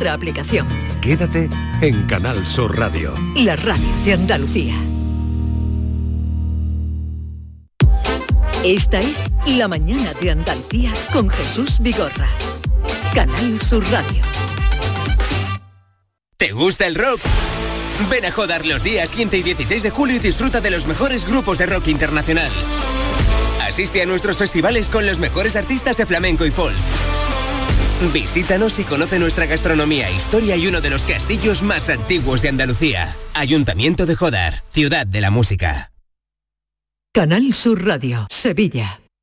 nuestra aplicación. Quédate en Canal Sur Radio. La radio de Andalucía. Esta es La mañana de Andalucía con Jesús Vigorra. Canal Sur Radio. ¿Te gusta el rock? Ven a Jodar los días 15 y 16 de julio y disfruta de los mejores grupos de rock internacional. Asiste a nuestros festivales con los mejores artistas de flamenco y folk. Visítanos y conoce nuestra gastronomía, historia y uno de los castillos más antiguos de Andalucía. Ayuntamiento de Jodar, ciudad de la música. Canal Sur Radio, Sevilla.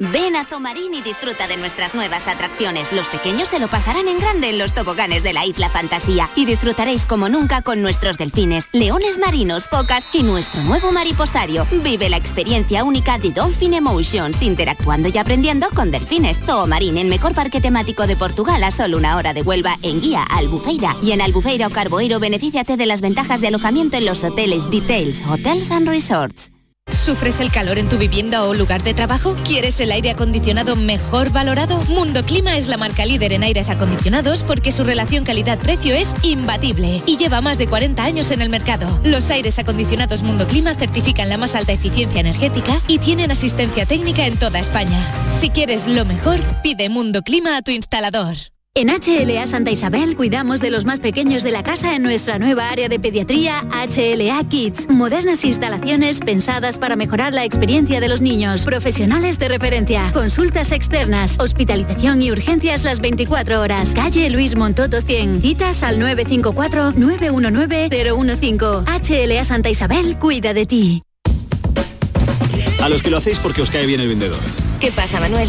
Ven a Zomarín y disfruta de nuestras nuevas atracciones. Los pequeños se lo pasarán en grande en los toboganes de la Isla Fantasía y disfrutaréis como nunca con nuestros delfines, leones marinos, focas y nuestro nuevo mariposario. Vive la experiencia única de Dolphin Emotions, interactuando y aprendiendo con delfines. Zoomarín, el mejor parque temático de Portugal a solo una hora de Huelva en guía Albufeira. Y en Albufeira o Carboeiro benefíciate de las ventajas de alojamiento en los hoteles Details, Hotels and Resorts. ¿Sufres el calor en tu vivienda o lugar de trabajo? ¿Quieres el aire acondicionado mejor valorado? Mundo Clima es la marca líder en aires acondicionados porque su relación calidad-precio es imbatible y lleva más de 40 años en el mercado. Los aires acondicionados Mundo Clima certifican la más alta eficiencia energética y tienen asistencia técnica en toda España. Si quieres lo mejor, pide Mundo Clima a tu instalador. En HLA Santa Isabel cuidamos de los más pequeños de la casa en nuestra nueva área de pediatría HLA Kids. Modernas instalaciones pensadas para mejorar la experiencia de los niños. Profesionales de referencia. Consultas externas. Hospitalización y urgencias las 24 horas. Calle Luis Montoto 100. Citas al 954-919-015. HLA Santa Isabel cuida de ti. A los que lo hacéis porque os cae bien el vendedor. ¿Qué pasa, Manuel?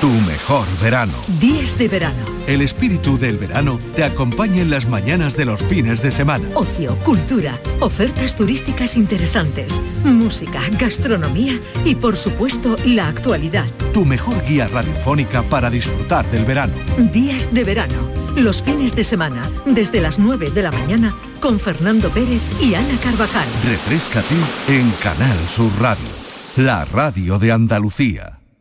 tu mejor verano. Días de verano. El espíritu del verano te acompaña en las mañanas de los fines de semana. Ocio, cultura, ofertas turísticas interesantes, música, gastronomía y por supuesto la actualidad. Tu mejor guía radiofónica para disfrutar del verano. Días de verano. Los fines de semana, desde las 9 de la mañana, con Fernando Pérez y Ana Carvajal. Refrescate en Canal Sur Radio, la radio de Andalucía.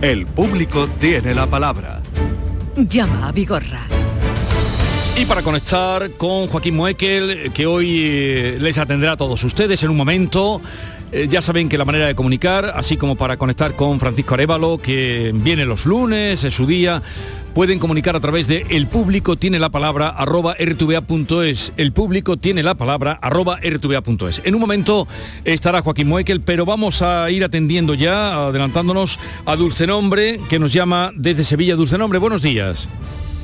El público tiene la palabra. Llama a Vigorra. Y para conectar con Joaquín Moekel, que hoy eh, les atenderá a todos ustedes en un momento. Eh, ya saben que la manera de comunicar, así como para conectar con Francisco Arevalo, que viene los lunes, es su día, pueden comunicar a través de el público tiene la palabra arroba rtva.es. El público tiene la palabra arroba rtva.es. En un momento estará Joaquín Moekel, pero vamos a ir atendiendo ya, adelantándonos a Dulce Nombre, que nos llama desde Sevilla. Dulce Nombre, buenos días.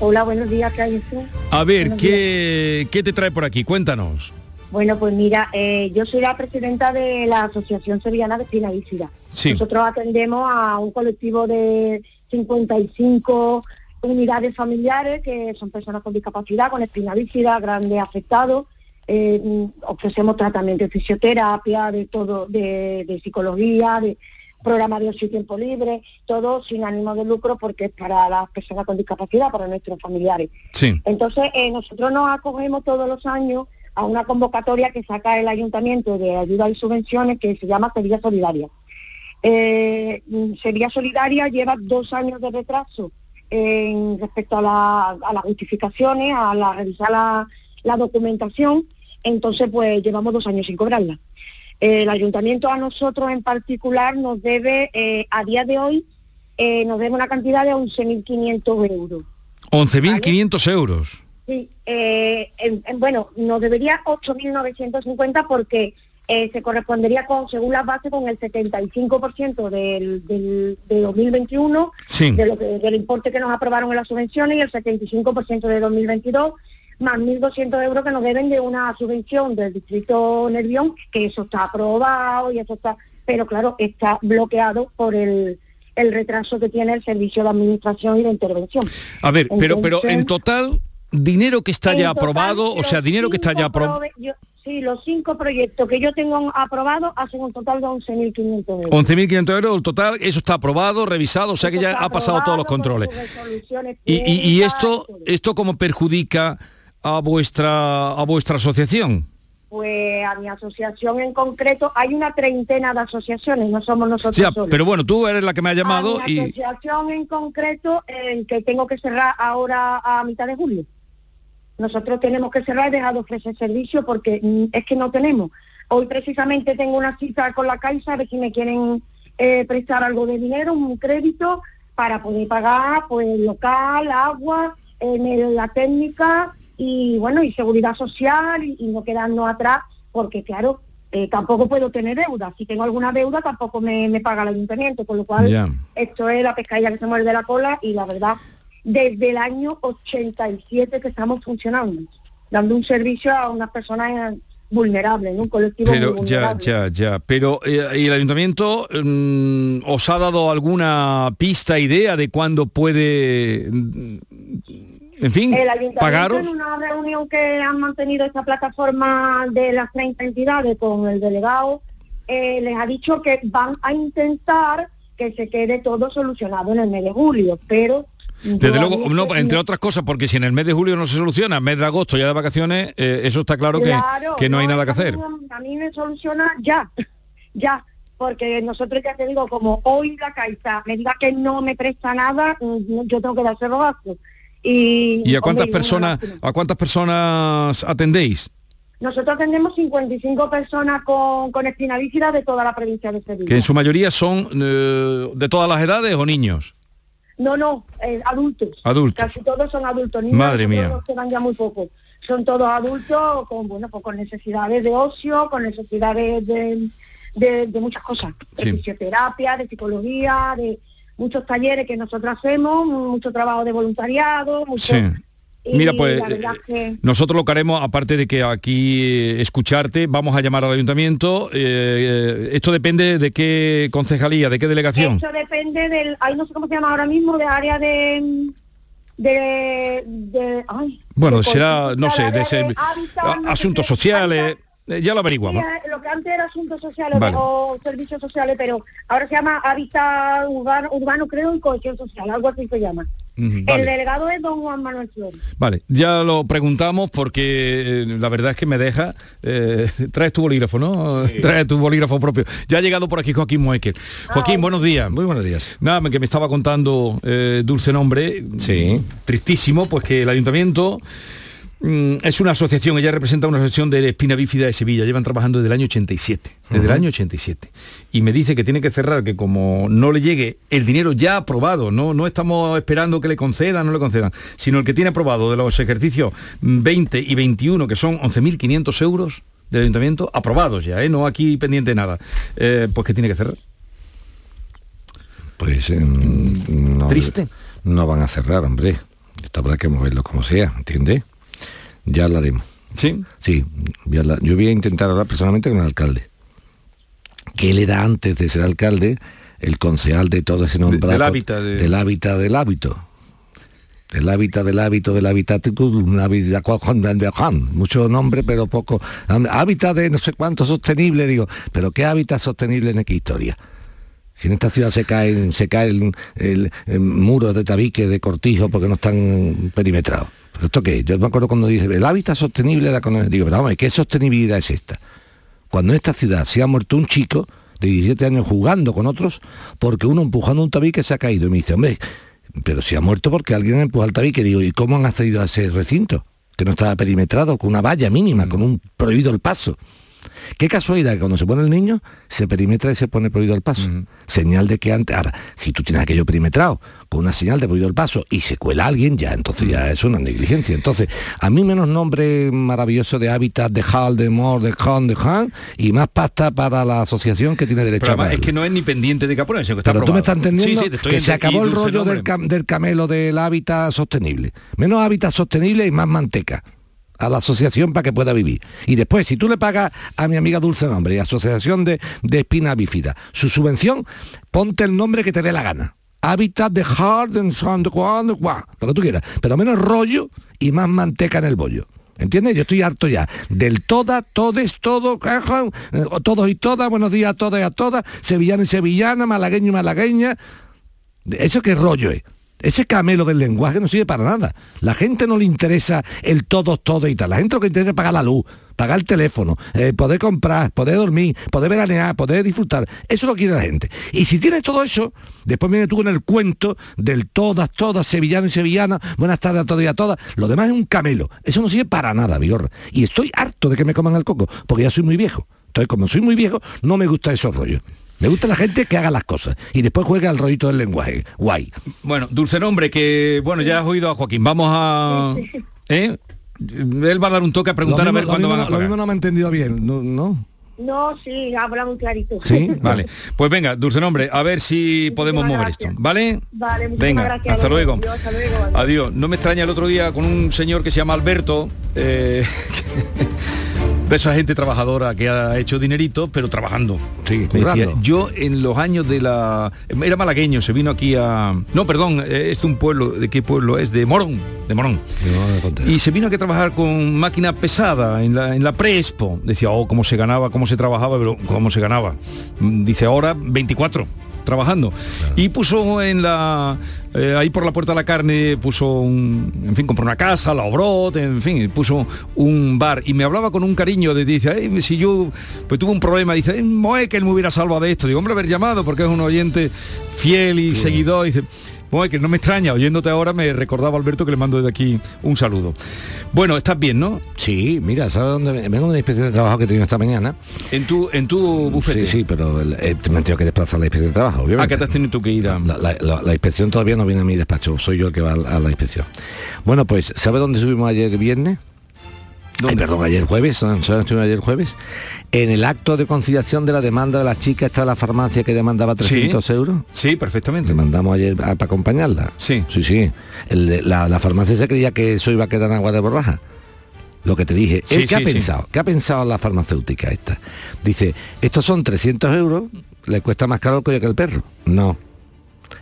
Hola, buenos días, ¿qué hay? A ver, ¿qué, ¿qué te trae por aquí? Cuéntanos. Bueno, pues mira, eh, yo soy la presidenta de la Asociación Sevillana de Espina Bífida. Sí. Nosotros atendemos a un colectivo de 55 unidades familiares que son personas con discapacidad, con espina bífida, grandes afectados, eh, mm, ofrecemos tratamiento de fisioterapia, de todo, de, de psicología, de programa de ocio y tiempo libre, todo sin ánimo de lucro porque es para las personas con discapacidad, para nuestros familiares. Sí. Entonces, eh, nosotros nos acogemos todos los años a una convocatoria que saca el ayuntamiento de ayuda y subvenciones que se llama Sevilla Solidaria. Eh, Sevilla Solidaria lleva dos años de retraso en respecto a, la- a las justificaciones, a la revisar la, la documentación, entonces pues llevamos dos años sin cobrarla. Eh, el ayuntamiento a nosotros en particular nos debe, eh, a día de hoy, eh, nos debe una cantidad de 11.500 euros. 11.500 euros. Sí, eh, en- en- bueno, nos debería 8.950 porque eh, se correspondería con, según las bases, con el 75% del, del, de 2021, Sí. de lo que- del importe que nos aprobaron en las subvenciones y el 75% de 2022, más 1.200 euros que nos deben de una subvención del distrito Nervión, que eso está aprobado y eso está, pero claro, está bloqueado por el, el retraso que tiene el servicio de administración y de intervención. A ver, pero, pero en total, dinero que está en ya total, aprobado, o sea, dinero que está ya aprobado. Sí, los cinco proyectos que yo tengo aprobados hacen un total de 11.500 euros. 11.500 euros el total, eso está aprobado, revisado, o sea que ya ha pasado todos los controles. Y, y- y esto, esto cómo perjudica a vuestra a vuestra asociación? Pues a mi asociación en concreto, hay una treintena de asociaciones, no somos nosotros Sí, ah, solos. pero bueno, tú eres la que me ha llamado a mi y asociación en concreto, el que tengo que cerrar ahora a mitad de julio. Nosotros tenemos que cerrar y dejar de ofrecer servicio porque mm, es que no tenemos. Hoy precisamente tengo una cita con la Caixa a ver si me quieren eh, prestar algo de dinero, un crédito, para poder pagar pues local, agua, en el- la técnica y bueno, y seguridad social y, y no quedarnos atrás, porque claro, eh, tampoco puedo tener deuda. Si tengo alguna deuda tampoco me, me paga el ayuntamiento, con lo cual esto es la pescadilla que se muerde la cola y la verdad, desde el año 87 que estamos funcionando, dando un servicio a unas personas vulnerables, ¿no? un colectivo muy pero ya vulnerable. ya ya, pero eh, ¿y el ayuntamiento mm, os ha dado alguna pista, idea de cuándo puede mm, en fin, El ayuntamiento pagaros? en una reunión que han mantenido esta plataforma de las 30 entidades con el delegado, eh, les ha dicho que van a intentar que se quede todo solucionado en el mes de julio, pero Desde luego, no, entre otras cosas, porque si en el mes de julio no se soluciona, mes de agosto ya de vacaciones, eh, eso está claro, que- Claro, que, no hay nada que hacer. A mí me soluciona ya, ya, porque nosotros ya te digo, como hoy la Caixa me diga que no me presta nada, mm, yo tengo que darse gastos. Y, ¿Y a cuántas personas a cuántas personas atendéis? Nosotros atendemos 55 personas con, con espina de toda la provincia de Sevilla. Que en su mayoría son eh, de todas las edades o niños. No, no, eh, adultos. Adultos. Casi todos son adultos. Niños, Madre mía. nos quedan ya muy pocos. Son todos adultos con, bueno, pues con necesidades de ocio, con necesidades de, de- de muchas cosas. De Sí. fisioterapia, de psicología, de muchos talleres que nosotros hacemos, mucho trabajo de voluntariado, mucho... Sí. Mira, pues que- nosotros lo que haremos, aparte de que aquí eh, escucharte, vamos a llamar al ayuntamiento. eh, eh, esto depende de qué concejalía, de qué delegación. Eso depende del, ay no sé cómo se llama ahora mismo, de área de de, de ay, Bueno, de será, no sé, de, hábitat, sé asuntos sociales, eh, ya lo averiguamos. eh, lo que antes era asuntos sociales Vale. o servicios sociales, pero ahora se llama hábitat urbano, urbano creo y cohesión social, algo así se llama. El Vale, delegado es don Juan Manuel Flores. vale, ya lo preguntamos porque eh, la verdad es que me deja. eh, traes tu bolígrafo, ¿no? Traes tu bolígrafo propio. Ya ha llegado por aquí Joaquín Moekel. Joaquín, buenos días. Muy buenos días. Nada, que me estaba contando eh, Dulce Nombre, Sí. tristísimo, pues que el ayuntamiento es una asociación, ella representa una asociación de espina bífida de Sevilla, llevan trabajando desde el año 87, desde el año 87. Y me dice que tiene que cerrar, que como no le llegue el dinero ya aprobado, no, no estamos esperando que le concedan, no le concedan, sino el que tiene aprobado de los ejercicios mm, 20 y 21, que son 11.500 euros del ayuntamiento, aprobados ya, ¿eh? no aquí pendiente de nada, eh, pues que tiene que cerrar. Pues em, no, Triste. No van a cerrar, hombre. Esto habrá que moverlo como sea, ¿entiendes? Ya hablaremos. ¿Sí? Sí, yo voy a intentar hablar personalmente con el alcalde. Que él era antes de ser alcalde el concejal de todo ese nombrado. del hábitat de- Del hábitat del hábito. el hábitat del hábito del habitaticum, mucho nombre pero poco. Hábitat de no sé cuánto sostenible, digo, pero ¿qué hábitat sostenible en qué historia? Si en esta ciudad se caen, se caen el, muros de tabique, de cortijo, porque no están perimetrados. ¿Pero esto qué? Yo me acuerdo cuando dice, el hábitat sostenible, la digo, pero vamos, ¿qué sostenibilidad es esta? Cuando en esta ciudad se ha muerto un chico de 17 años jugando con otros, porque uno empujando un tabique se ha caído. Y me dice, hombre, pero si ha muerto porque alguien empuja el tabique. Digo, ¿y cómo han accedido a ese recinto? Que no estaba perimetrado, con una valla mínima, con un prohibido el paso. Qué casualidad que cuando se pone el niño, se perimetra y se pone prohibido el paso. Señal de que antes, ahora, si tú tienes aquello perimetrado con una señal de prohibido el paso y se cuela alguien, ya entonces ya es una negligencia. Entonces, a mí menos nombre maravilloso de hábitat, de Hall, de Mor, de Han, de Han, y más pasta para la asociación que tiene derecho a es que no es ni pendiente de Capone, que está Pero tú me estás entendiendo que se acabó el rollo del, del camelo del hábitat sostenible. Menos hábitat sostenible y más manteca a la asociación para que pueda vivir. Y después, si tú le pagas a mi amiga Dulce Nombre y Asociación de, de Espina Bífida su subvención, ponte el nombre que te dé la gana. Hábitat de Harden, lo que tú quieras, pero menos rollo y más manteca en el bollo. ¿Entiendes? Yo estoy harto ya del toda, todes, todo, eh, todos y todas, buenos días a todas y a todas, sevillano y sevillana, malagueño y malagueña. ¿Eso qué rollo es? Ese camelo del lenguaje no sirve para nada. La gente no le interesa el todo, todo y tal. La gente lo que interesa es pagar la luz, pagar el teléfono, eh, poder comprar, poder dormir, poder veranear, poder disfrutar. Eso lo quiere la gente. Y si tienes todo eso, después viene tú con el cuento del todas, todas, sevillano y sevillana, buenas tardes a todas y a todas. Lo demás es un camelo. Eso no sirve para nada, Vigorra. Y estoy harto de que me coman el coco, porque ya soy muy viejo. Entonces, como soy muy viejo, no me gusta esos rollos. Me gusta la gente que haga las cosas y después juega al rollito del lenguaje. Guay. Bueno, dulce nombre, que bueno, ya has oído a Joaquín. Vamos a. ¿eh? Él va a dar un toque a preguntar a ver cuándo van a Lo mismo no me ha entendido bien, ¿no? ¿no? sí, habla muy clarito. Sí, vale. Pues venga, dulce nombre, a ver si podemos mover esto, ¿vale? Vale, Venga, gracias, hasta luego. Adiós, No me extraña el otro día con un señor que se llama Alberto, eh, esa gente trabajadora que ha hecho dinerito, pero trabajando. Sí, yo en los años de la... Era malagueño, se vino aquí a... No, perdón, es un pueblo, ¿de qué pueblo es? De Morón, de Morón. y se vino aquí a trabajar con máquina pesada en la, en la Prespo. Decía, oh, cómo se ganaba, cómo se trabajaba, pero cómo se ganaba. Mm, dice, ahora 24 trabajando. Y puso en la eh, ahí por la puerta de la carne puso un, en fin, compró una casa, la obró, en fin, puso un bar y me hablaba con un cariño de dice, si yo pues tuve un problema, dice, eh, que él me hubiera salvado de esto. Digo, hombre, haber llamado porque es un oyente fiel y seguidor, dice, bueno, que no me extraña, oyéndote ahora me recordaba Alberto que le mando desde aquí un saludo. Bueno, estás bien, ¿no? Sí, mira, ¿sabes dónde vengo de una inspección de trabajo que he tenido esta mañana? En tu en tu bufete. Sí, sí, pero me he tenido que desplazar la inspección de trabajo, obviamente. ¿A qué te has tenido tú que ir a...? La, inspección todavía no viene a mi despacho, soy yo el que va a, a la inspección. Bueno, pues, ¿sabe dónde subimos ayer viernes? Ay, perdón, ayer jueves, ¿sabes ayer jueves? En el acto de conciliación de la demanda de la chica está la farmacia que demandaba 300 euros. Sí, perfectamente. Le mandamos ayer para acompañarla. Sí. Sí, sí. la, farmacia se creía que eso iba a quedar en agua de borraja. Lo que te dije. ¿Qué ha pensado? ¿Qué ha pensado la farmacéutica esta? Dice, estos son 300 euros, le cuesta más caro que el perro. No.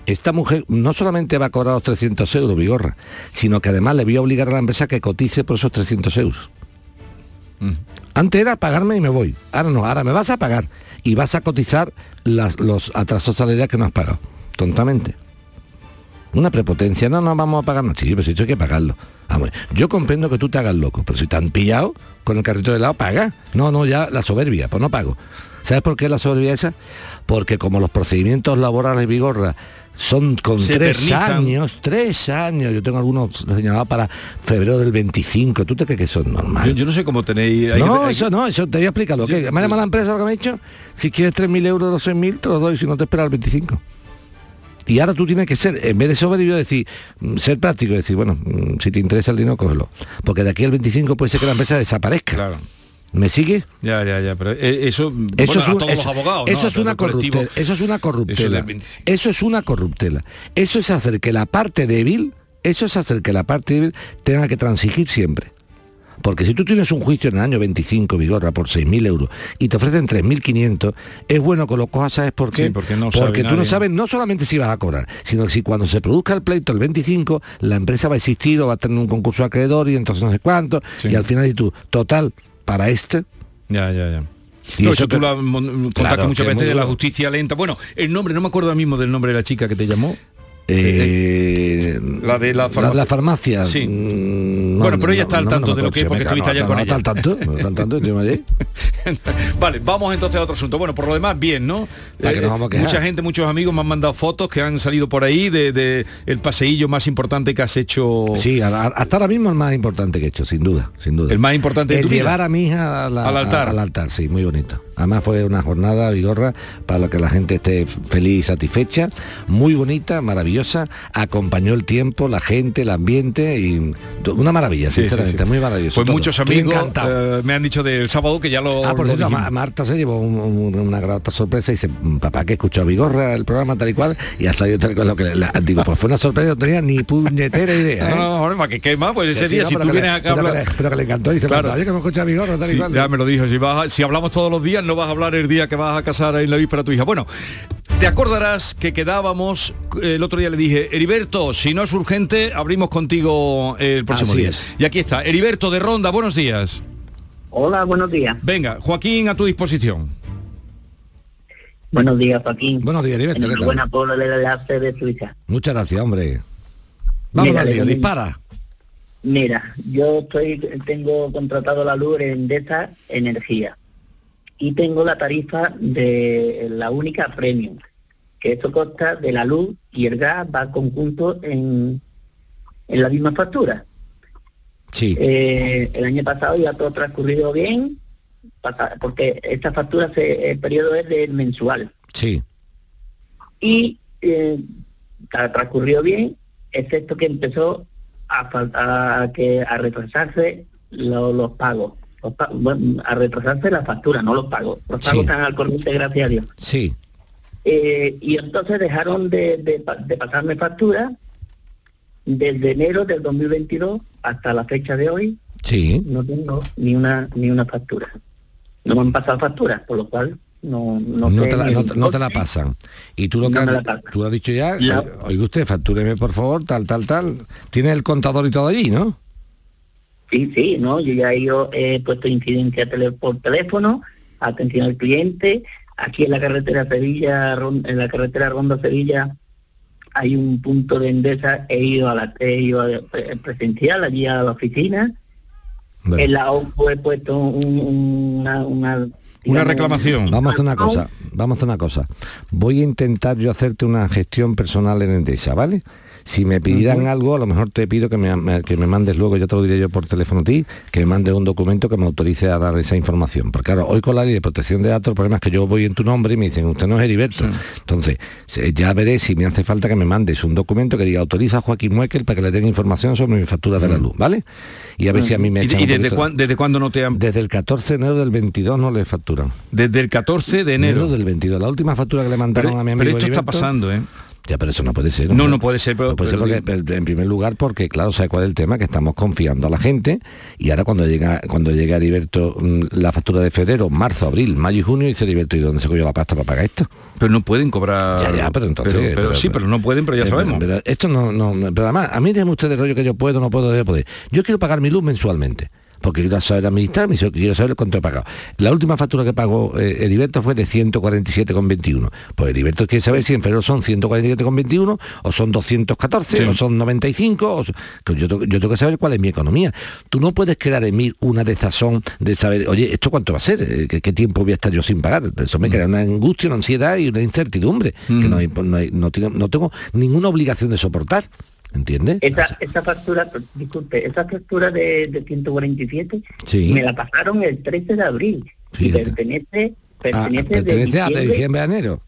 Esta mujer no solamente va a cobrar los 300 euros, Vigorra, sino que además le voy a obligar a la empresa que cotice por esos 300 euros. Antes era pagarme y me voy. Ahora no, ahora me vas a pagar y vas a cotizar los atrasos salariales que no has pagado. Tontamente. Una prepotencia. No, no vamos a pagar. No, sí, pero si hay que pagarlo. Vamos, yo comprendo que tú te hagas loco, pero si te han pillado con el carrito de lado, paga. No, no, ya la soberbia, pues no pago. ¿Sabes por qué la soberbia esa? Porque como los procedimientos laborales vigorra son con tres años, tres años. Yo tengo algunos señalados para febrero del 25. ¿Tú te crees que eso es normal? Yo, no sé cómo tenéis... no, eso no, eso te voy a explicarlo. ¿Me ha llamado la empresa lo que me ha dicho? Si quieres 3.000 euros, 12.000, te los doy si no te esperas el 25. Y ahora tú tienes que ser, en vez de soberbio, decir, mm, ser práctico, decir, bueno, mm, si te interesa el dinero, cógelo. Porque de aquí al 25 puede ser que la empresa desaparezca. Claro. ¿Me sigue? Ya, ya, ya, pero eh, eso, eso es todos los abogados. Eso es una corruptela. Eso es una corruptela. Eso, es una corruptela. Eso es hacer que la parte débil, eso es hacer que la parte débil tenga que transigir siempre. Porque si tú tienes un juicio en el año 25, Vigorra, por 6.000 euros y te ofrecen 3.500, es bueno que lo cojas, ¿sabes por qué? porque no porque tú no sabes no solamente si vas a cobrar, sino que si cuando se produzca el pleito el 25, la empresa va a existir o va a tener un concurso acreedor y entonces no sé cuánto, y al final y tú, total, para este... Ya, ya, ya. Y eso, tú lo has muchas veces de la justicia lenta. Bueno, el nombre, no me acuerdo mismo del nombre de la chica que te llamó. Eh, la de la farmacia. La, farmacia. Sí. Mm, bueno, pero ella está al tanto de lo que es porque estuviste ayer con ella. Está al tanto, tanto, Vale, vamos entonces a otro asunto. Bueno, por lo demás, bien, ¿no? Eh, mucha gente, muchos amigos me han mandado fotos que han salido por ahí de, el paseillo más importante que has hecho. Sí, hasta ahora mismo el más importante que he hecho, sin duda, sin duda. El más importante el llevar a mi hija al altar. al altar, sí, muy bonito. Además fue una jornada, Vigorra, para que la gente esté feliz y satisfecha, muy bonita, maravillosa, acompañó el tiempo, la gente, el ambiente y una maravilla, sinceramente, muy maravilloso. Pues muchos amigos eh, me han dicho del sábado que ya lo... Ah, por cierto, Marta se llevó una grata sorpresa y dice, papá que escuchó a Vigorra el programa tal y cual y ha salido tal cual lo que le, digo, pues fue una sorpresa, no tenía ni puñetera idea. ¿eh? No, no, no, que qué más, pues ese día si tú vienes acá... Pero, que le encantó y dice, claro. que me escucha a Vigorra tal y cual. Ya me lo dijo, si, si hablamos todos los días no vas a hablar el día que vas a casar en la víspera a tu hija. Bueno, te acordarás que quedábamos, el otro día le dije, Heriberto, si no es urgente, abrimos contigo el próximo día. Y aquí está, Heriberto de Ronda, buenos días. Hola, buenos días. Venga, Joaquín, a tu disposición. Buenos días, Joaquín. Buenos días, Heriberto. Buena por el enlace de Suiza. Muchas gracias, hombre. Vamos a dispara. Mira, yo estoy, tengo contratado la luz en Endesa Energía y tengo la tarifa de la única premium, que esto consta de la luz y el gas va conjunto en, en la misma factura. Sí. Eh, el año pasado ya todo transcurrido bien, porque esta factura, se, el periodo es del mensual. Sí. Y eh, ha transcurrido bien, excepto que empezó a, a, que, a retrasarse los pagos a retrasarse la factura, no los pagos. Los pagos están al corriente, gracias a Dios. Sí. Eh, y entonces dejaron de, pasarme factura desde enero del 2022 hasta la fecha de hoy. Sí. No tengo ni una ni una factura. No me han pasado facturas, por lo cual no, no, te, la, no, te la pasan. Y tú lo que has, tú has dicho ya, oiga usted, factúreme por favor, tal, tal, tal. Tiene el contador y todo allí, ¿no? Sí, sí, ¿no? Yo ya he, puesto incidencia por teléfono, atención al cliente. Aquí en la carretera Sevilla, en la carretera Ronda Sevilla, hay un punto de Endesa, he ido a la he ido presencial allí a la oficina. En la OPO he puesto una, una una reclamación. Vamos a hacer una cosa, vamos a hacer una cosa. Voy a intentar yo hacerte una gestión personal en Endesa, ¿vale? Si me pidieran algo, a lo mejor te pido que me, que me mandes luego, ya te lo diré yo por teléfono a ti, que me mandes un documento que me autorice a dar esa información. Porque claro, hoy con la ley de protección de datos, el problema es que yo voy en tu nombre y me dicen, usted no es Heriberto. Entonces, ya veré si me hace falta que me mandes un documento que diga, autoriza a Joaquín Muekel para que le den información sobre mi factura de la luz, ¿vale? Y a ver si a mí me echan ¿Y, desde, desde cuándo no te han...? Desde el 14 de enero del 22 no le facturan. Desde el 14 de enero. del 22, la última factura que le mandaron a mi amigo Pero esto está pasando, ¿eh? Ya, pero eso no puede ser. No, no, puede ser. Pero, puede ser porque, en primer lugar, porque claro, ¿sabe cuál es el tema? Que estamos confiando a la gente y ahora cuando llega cuando llega Heriberto mm, la factura de febrero, marzo, abril, mayo y junio, dice Heriberto, ¿y dónde se cogió la pasta para pagar esto? Pero no pueden cobrar... Ya, ya, pero entonces... Pero, sí, pero no pueden, pero ya sabemos. Pero, esto no, no... Pero además, a mí déjenme ustedes el rollo que yo puedo, no puedo, debo poder. Yo quiero pagar mi luz mensualmente porque quiero saber administrar, quiero saber cuánto he pagado. La última factura que pagó eh, Heriberto fue de 147,21. Pues Heriberto quiere saber si en febrero son 147,21 o son 214 o son 95. O, yo, yo, tengo que saber cuál es mi economía. Tú no puedes crear en mí una desazón de saber, oye, ¿esto cuánto va a ser? Eh, ¿Qué, tiempo voy a estar yo sin pagar? Eso me mm. crea una angustia, una ansiedad y una incertidumbre que mm. no, no tengo ninguna obligación de soportar. ¿Entiendes? Esa, esa factura, disculpe, esa factura de, de 147 me la pasaron el 13 de abril. Y pertenece, pertenece, ah, pertenece de, a de diciembre a enero.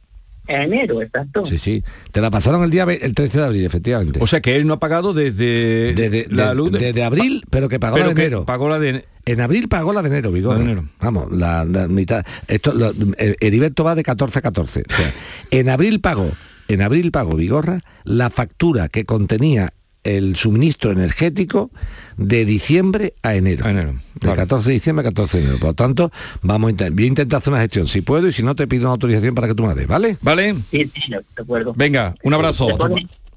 enero, exacto. Sí, sí. Te la pasaron el día el 13 de abril, efectivamente. O sea que él no ha pagado desde, desde la luz desde abril, pero que pagó la de enero. Pagó la de en abril pagó la de enero, Vigor. Vamos, la, mitad. Esto, el, Heriberto va de 14 a 14. O sea, en abril pagó en abril pagó Vigorra la factura que contenía el suministro energético de diciembre a enero. enero de 14 de diciembre a 14 de enero. Por lo tanto, vamos a, voy a intentar hacer una gestión, si puedo, y si no, te pido una autorización para que tú me la des, ¿vale? ¿Vale? Sí, sí, de acuerdo. Venga, un abrazo.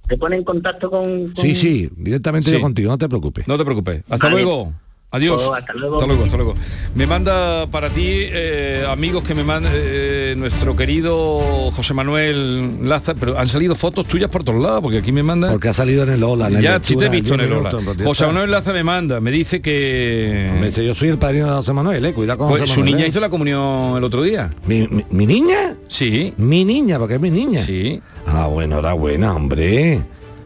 ¿Te pone, en contacto con, Sí, sí, directamente yo contigo, no te preocupes. No te preocupes. Hasta luego. Adiós. Hasta, luego. hasta luego. Me manda para ti, eh, amigos que me manda eh, nuestro querido José Manuel Laza, pero han salido fotos tuyas por todos lados, porque aquí me manda. Porque ha salido en el Ola. En ya, sí te he visto en el Ola. José Manuel Laza me manda, me dice que. Me dice, yo soy el padrino de José Manuel, eh. Cuidado con pues José Su Manuel, niña eh. hizo la comunión el otro día. ¿Mi, mi, mi niña? Sí. Mi niña, porque es mi niña. Sí. Ah, bueno, enhorabuena, hombre.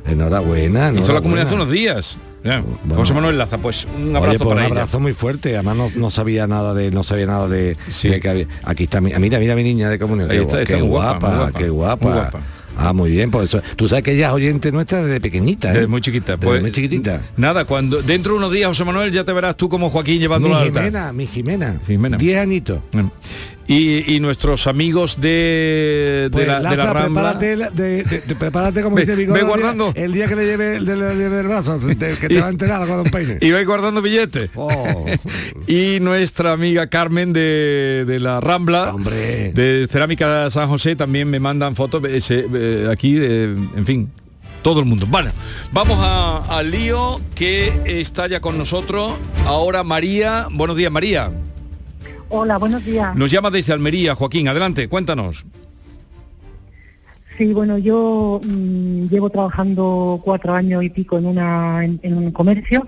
Enhorabuena. Hizo la comunión hace unos días. Ya. José Manuel Laza, pues un abrazo Oye, pues para un ella. abrazo muy fuerte. Además no, no sabía nada de no sabía nada de, de que había. Aquí está mi, mira, mira mi niña de comunión. Qué, está, gua- está qué muy guapa, qué guapa. muy guapa. Ah, muy bien, pues eso. Tú sabes que ella es oyente nuestra desde pequeñita, ¿eh? Desde muy chiquita. Desde Pues, muy chiquitita. Nada, cuando dentro de unos días, José Manuel, ya te verás tú como Joaquín llevando Mi la alta. Jimena, mi Jimena. Jimena. Diez añitos. Y, y nuestros amigos de, de Pues, la, de la Laza, Rambla. prepárate, de- de- prepárate como dice el día- guardando. El día que le lleve el, brazo, que te va a enterar con un peine. Y vais guardando billetes. Oh. y nuestra amiga Carmen de, de la Rambla, de Cerámica San José, también me mandan fotos se- eh, aquí, en fin, todo el mundo. Bueno, vamos a- al lío que está ya con nosotros. Ahora María. Buenos días, María. Hola, buenos días. Nos llama desde Almería, Joaquín. Adelante, cuéntanos. Sí, bueno, yo mm, llevo trabajando cuatro años y pico en, una, en, en un comercio.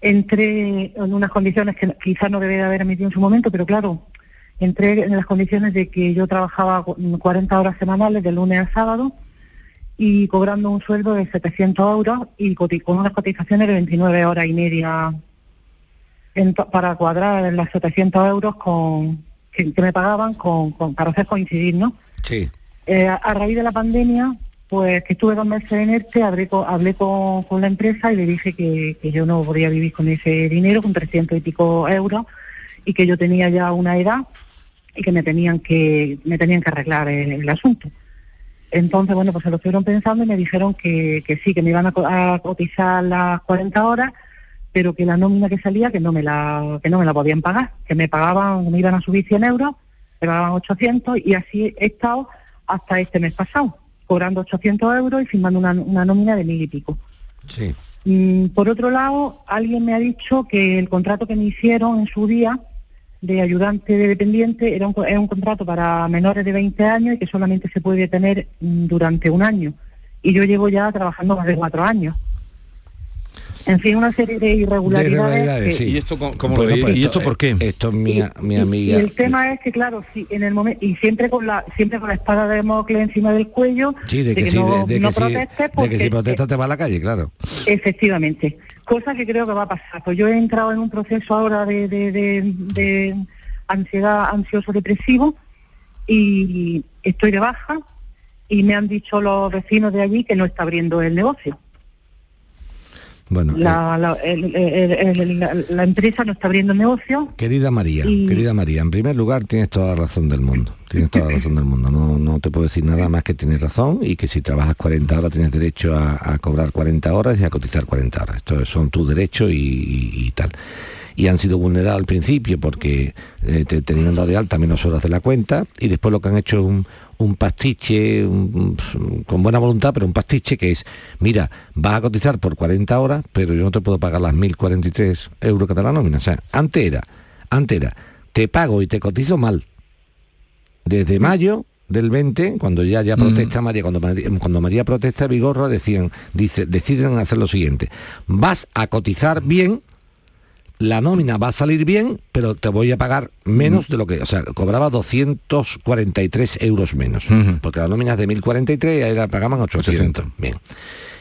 Entré en unas condiciones que quizás no debía de haber emitido en su momento, pero claro, entré en las condiciones de que yo trabajaba cu- 40 horas semanales de lunes a sábado y cobrando un sueldo de 700 euros y con unas cotizaciones de 29 horas y media en to- para cuadrar las 700 euros con que, que me pagaban con, con- para hacer coincidir, ¿no? Sí. Eh, a, a raíz de la pandemia, pues que estuve dos meses en ERTE, hablé, con, hablé con, con la empresa y le dije que, que yo no podía vivir con ese dinero, con 300 y pico euros, y que yo tenía ya una edad y que me tenían que, me tenían que arreglar el, el asunto. Entonces, bueno, pues se lo estuvieron pensando y me dijeron que, que sí, que me iban a cotizar las 40 horas, pero que la nómina que salía que no me la que no me la podían pagar, que me pagaban, me iban a subir 100 euros, me pagaban 800 y así he estado hasta este mes pasado, cobrando 800 euros y firmando una, una nómina de mil y pico. Sí. Mm, por otro lado, alguien me ha dicho que el contrato que me hicieron en su día de ayudante de dependiente era un, era un contrato para menores de 20 años y que solamente se puede tener mm, durante un año. Y yo llevo ya trabajando más de cuatro años. En fin, una serie de irregularidades. De irregularidades, que- sí. ¿Y esto cómo- lo pues ¿Y esto- esto por qué? Esto es mi, amiga. Y el tema es que, claro, sí, en el momento y siempre con la siempre con la espada de Mocle encima del cuello, Sí, de que, no, de, de no que sí, protestes de que porque si protesta te va a la calle, claro. Efectivamente. Cosa que creo que va a pasar. Pues yo he entrado en un proceso ahora de, de, de- de ansiedad ansioso depresivo y estoy de baja y me han dicho los vecinos de allí que no está abriendo el negocio. Bueno, La, la, el- el- el- la- la empresa no está abriendo negocio. Querida María, Y- querida María, en primer lugar tienes toda la razón del mundo. Tienes toda la razón del mundo. No, no te puedo decir nada más que tienes razón y que si trabajas 40 horas tienes derecho a, a cobrar 40 horas y a cotizar 40 horas. Esto son tus derechos y, y- y tal. Y han sido vulnerados al principio porque eh, te tenían dado de alta menos horas de la cuenta y después lo que han hecho es un, un pastiche un- con buena voluntad, pero un pastiche que es, mira, vas a cotizar por 40 horas, pero yo no te puedo pagar las 1.043 euros que te la nómina. O sea, antes era, antes era, te pago y te cotizo mal. Desde mayo del 20, cuando ya ya protesta María, cuando María, cuando María protesta Vigorra, decían, dice, deciden hacer lo siguiente, vas a cotizar bien, la nómina va a salir bien, pero te voy a pagar menos de lo que, o sea, cobraba 243 euros menos, porque la nómina es de 1043 y ahí la pagaban 800. Bien.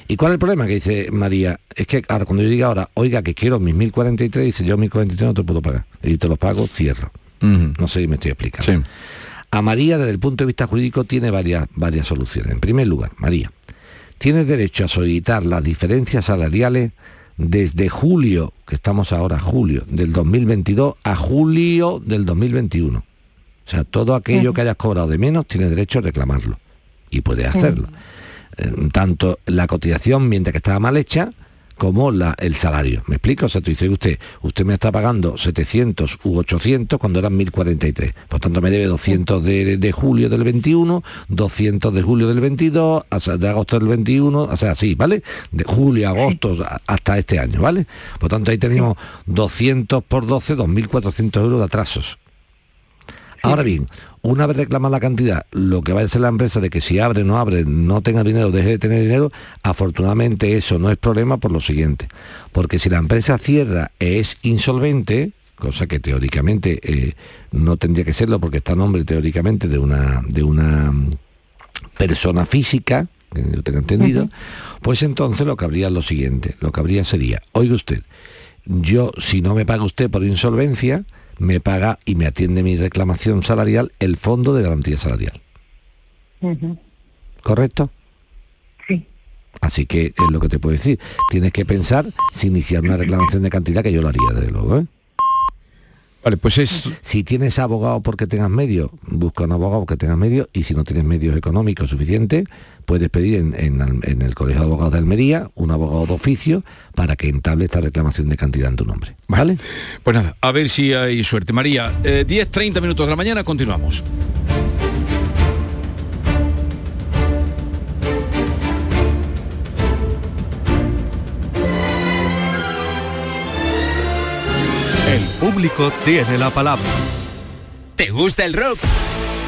¿Y cuál es el problema? Que dice María, es que ahora cuando yo diga ahora, oiga, que quiero mis 1043, dice yo 1043 no te puedo pagar. Y te los pago, cierro. No sé si me estoy explicando. A María, desde el punto de vista jurídico, tiene varias, varias soluciones. En primer lugar, María, tienes derecho a solicitar las diferencias salariales desde julio, que estamos ahora, julio del 2022 a julio del 2021. O sea, todo aquello que hayas cobrado de menos tienes derecho a reclamarlo y puedes hacerlo. Eh, tanto la cotización mientras que estaba mal hecha como la, el salario. ¿Me explico? O sea, tú dices usted, usted me está pagando 700 u 800 cuando eran 1043. Por tanto, me debe 200 de, de julio del 21, 200 de julio del 22, hasta de agosto del 21, o sea, así, ¿vale? De julio, agosto, hasta este año, ¿vale? Por tanto, ahí tenemos 200 por 12, 2.400 euros de atrasos. Ahora bien, una vez reclamada la cantidad, lo que va a decir la empresa de que si abre, no abre, no tenga dinero, deje de tener dinero, afortunadamente eso no es problema por lo siguiente. Porque si la empresa cierra e es insolvente, cosa que teóricamente eh, no tendría que serlo porque está a nombre teóricamente de una, de una mm, persona física, que yo tenga entendido, pues entonces lo que habría es lo siguiente, lo que habría sería, oiga usted, yo si no me paga usted por insolvencia, me paga y me atiende mi reclamación salarial el Fondo de Garantía Salarial. ¿Correcto? Sí. Así que es lo que te puedo decir. Tienes que pensar si iniciar una reclamación de cantidad, que yo lo haría, desde luego. ¿eh? Vale, pues es... Si tienes abogado porque tengas medio, busca un abogado porque tengas medio y si no tienes medios económicos suficientes, puedes pedir en, en, el Colegio de Abogados de Almería un abogado de oficio para que entable esta reclamación de cantidad en tu nombre. ¿Vale? Pues nada, a ver si hay suerte. María, eh, 10, 30 minutos de la mañana, continuamos. El público tiene la palabra. ¿Te gusta el rock?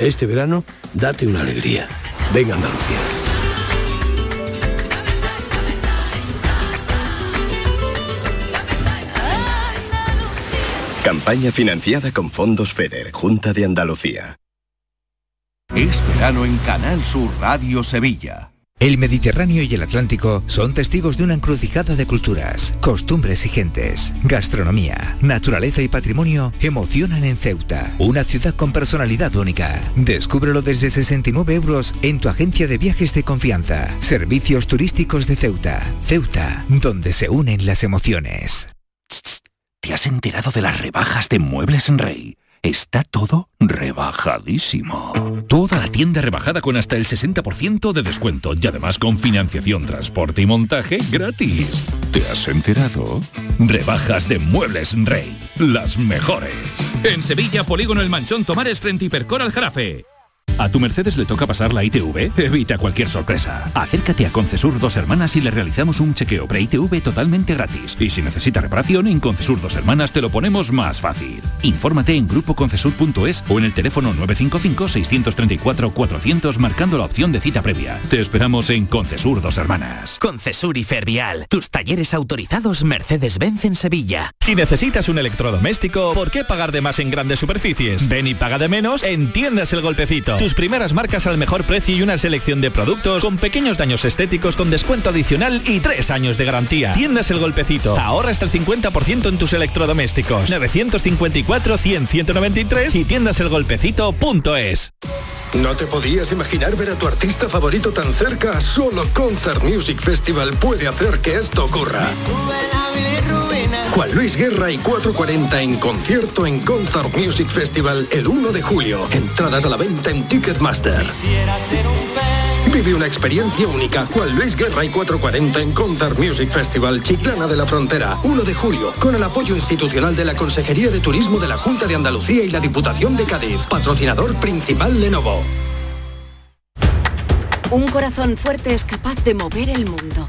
Este verano, date una alegría. Venga Andalucía. Campaña financiada con fondos FEDER, Junta de Andalucía. Es verano en Canal Sur Radio Sevilla. El Mediterráneo y el Atlántico son testigos de una encrucijada de culturas, costumbres y gentes. Gastronomía, naturaleza y patrimonio emocionan en Ceuta, una ciudad con personalidad única. Descúbrelo desde 69 euros en tu agencia de viajes de confianza. Servicios turísticos de Ceuta. Ceuta, donde se unen las emociones. ¿Te has enterado de las rebajas de Muebles en Rey? está todo rebajadísimo. Toda la tienda rebajada con hasta el 60% de descuento y además con financiación, transporte y montaje gratis. ¿Te has enterado? Rebajas de Muebles Rey, las mejores. En Sevilla, Polígono El Manchón Tomares frente Hipercor al Jarafe. ¿A tu Mercedes le toca pasar la ITV? Evita cualquier sorpresa. Acércate a Concesur Dos Hermanas y le realizamos un chequeo pre-ITV totalmente gratis. Y si necesita reparación, en Concesur Dos Hermanas te lo ponemos más fácil. Infórmate en grupoconcesur.es o en el teléfono 955-634-400 marcando la opción de cita previa. Te esperamos en Concesur Dos Hermanas. Concesur y Fervial, tus talleres autorizados Mercedes-Benz en Sevilla. Si necesitas un electrodoméstico, ¿por qué pagar de más en grandes superficies? Ven y paga de menos entiendas El Golpecito primeras marcas al mejor precio y una selección de productos con pequeños daños estéticos con descuento adicional y tres años de garantía. Tiendas El Golpecito. Ahorra hasta el 50% en tus electrodomésticos. 954-100-193 y tiendas el golpecito punto es No te podías imaginar ver a tu artista favorito tan cerca. Solo Concert Music Festival puede hacer que esto ocurra. Juan Luis Guerra y 440 en concierto en Concert Music Festival el 1 de julio. Entradas a la venta en Ticketmaster. Vive una experiencia única. Juan Luis Guerra y 440 en Concert Music Festival Chiclana de la Frontera, 1 de julio, con el apoyo institucional de la Consejería de Turismo de la Junta de Andalucía y la Diputación de Cádiz. Patrocinador principal Lenovo. Un corazón fuerte es capaz de mover el mundo.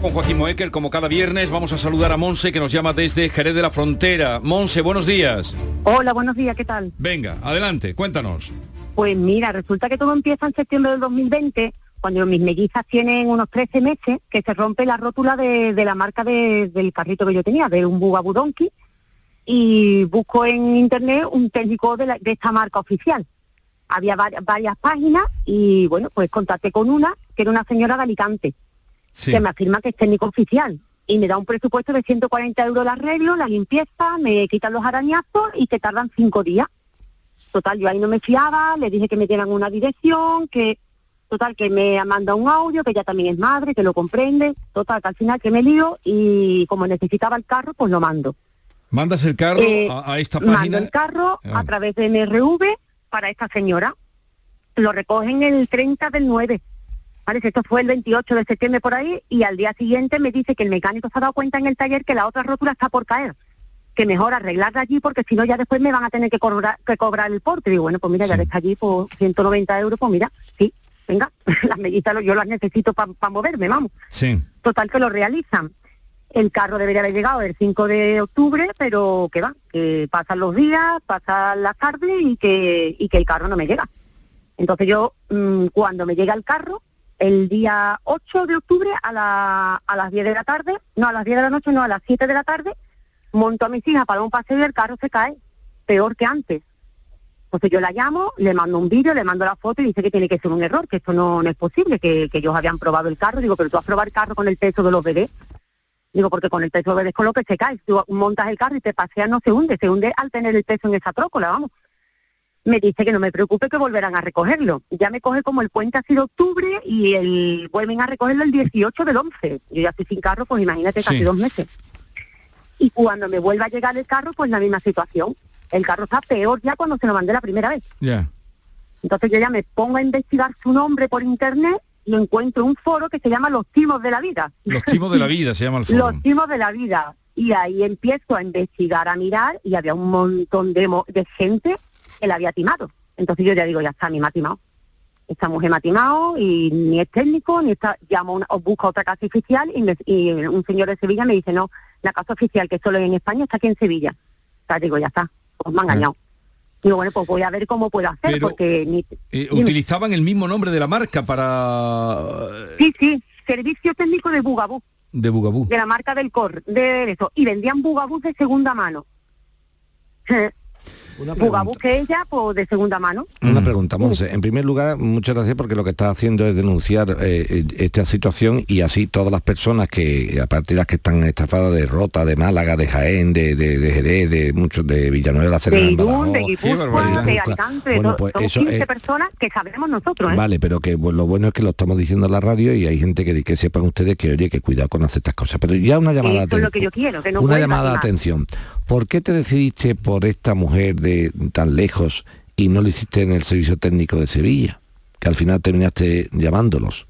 Con Joaquín Moekel, como cada viernes, vamos a saludar a Monse, que nos llama desde Jerez de la Frontera. Monse, buenos días. Hola, buenos días, ¿qué tal? Venga, adelante, cuéntanos. Pues mira, resulta que todo empieza en septiembre del 2020, cuando mis mellizas tienen unos 13 meses, que se rompe la rótula de, la marca del carrito que yo tenía, de un Bugaboo Donkey, y busco en internet un técnico de, esta marca oficial. Había varias páginas y bueno, pues contacté con una, que era una señora de Alicante que me afirma que es técnico oficial y me da un presupuesto de 140 euros el arreglo, la limpieza, me quitan los arañazos y que tardan cinco días. Total, yo ahí no me fiaba, le dije que me dieran una dirección, que total, que me manda un audio, que ella también es madre, que lo comprende, total, que al final que me lío y como necesitaba el carro, pues lo mando. ¿Mandas el carro eh, a, esta página? Mando el carro a ah. través de MRV para esta señora. Lo recogen el 30 del 9 esto fue el 28 de septiembre por ahí y al día siguiente me dice que el mecánico se ha dado cuenta en el taller que la otra rótula está por caer, que mejor arreglarla allí porque si no ya después me van a tener que cobrar, que cobrar el porte. Digo, bueno, pues mira, ya está allí por 190 euros, pues mira, sí, venga, las mellitas yo las necesito para moverme, vamos. Sí. Total que lo realizan. El carro debería haber llegado el 5 de octubre, pero que va, que pasan los días, pasan las tardes y que, y que el carro no me llega. Entonces yo, mm, cuando me llega el carro, el día 8 de octubre a, a las 10 de la tarde, no a las 10 de la noche, no a las 7 de la tarde, monto a mis hijas para un paseo y el carro se cae, peor que antes. Entonces yo la llamo, le mando un vídeo, le mando la foto y dice que tiene que ser un error, que esto no, es posible, que, ellos habían probado el carro. Digo, pero tú has probado el carro con el peso de los bebés. Digo, porque con el peso de los bebés con lo que se cae. Tú montas el carro y te paseas, no se hunde, se hunde al tener el peso en esa trócola, vamos me dice que no me preocupe que volverán a recogerlo. Ya me coge como el puente ha sido octubre y el vuelven a recogerlo el 18 del 11. Yo ya estoy sin carro, pues imagínate, casi dos meses. Y cuando me vuelva a llegar el carro, pues la misma situación. El carro está peor ya cuando se lo mandé la primera vez. Ya. Entonces yo ya me pongo a investigar su nombre por internet y encuentro un foro que se llama Los Timos de la Vida. Los Timos de la Vida se llama el foro. Los Timos de la Vida. Y ahí empiezo a investigar, a mirar, y había un montón de, de gente él había timado. Entonces yo ya digo, ya está, a mí me ha timado. Esta mujer me ha timado y ni es técnico, ni está, llamo o busca otra casa oficial y, un señor de Sevilla me dice, no, la casa oficial que solo en España está aquí en Sevilla. O sea, digo, ya está, pues me ha engañado. Digo, bueno, pues voy a ver cómo puedo hacer, porque... Eh, ¿Utilizaban el mismo nombre de la marca para...? Sí, sí, Servicio Técnico de Bugabú. De Bugabú. De la marca del COR, de eso. Y vendían Bugabú de segunda mano. Ella pues, de segunda mano. Una pregunta, Monse. En primer lugar, muchas gracias porque lo que está haciendo es denunciar eh, esta situación y así todas las personas que, aparte de las que están estafadas de Rota, de Málaga, de Jaén, de, de, de Jerez, de muchos de Villanueva de la Serena, de Irún, de Guipúzcoa, de Alicante, bueno, pues eso 15 personas que sabemos nosotros. ¿eh? Vale, pero que lo bueno es que lo estamos diciendo en la radio y hay gente que, que sepan ustedes que, oye, que cuidado con hacer estas cosas. Pero ya una llamada de atención. lo que yo quiero, que no Una llamada de atención. ¿Por qué te decidiste por esta mujer de tan lejos y no lo hiciste en el servicio técnico de Sevilla? Que al final terminaste llamándolos.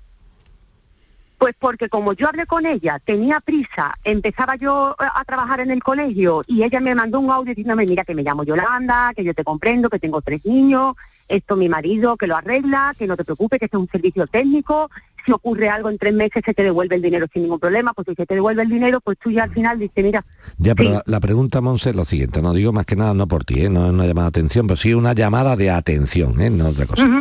Pues porque como yo hablé con ella, tenía prisa, empezaba yo a trabajar en el colegio y ella me mandó un audio diciéndome, mira que me llamo Yolanda, que yo te comprendo, que tengo tres niños, esto mi marido que lo arregla, que no te preocupes, que este es un servicio técnico, si ocurre algo en tres meses se te devuelve el dinero sin ningún problema, pues si se te devuelve el dinero, pues tú ya al final dices, mira... Ya, pero la, pregunta, Monse, es lo siguiente, no digo más que nada, no por ti, ¿eh? no es una llamada de atención, pero sí una llamada de atención, ¿eh? no otra cosa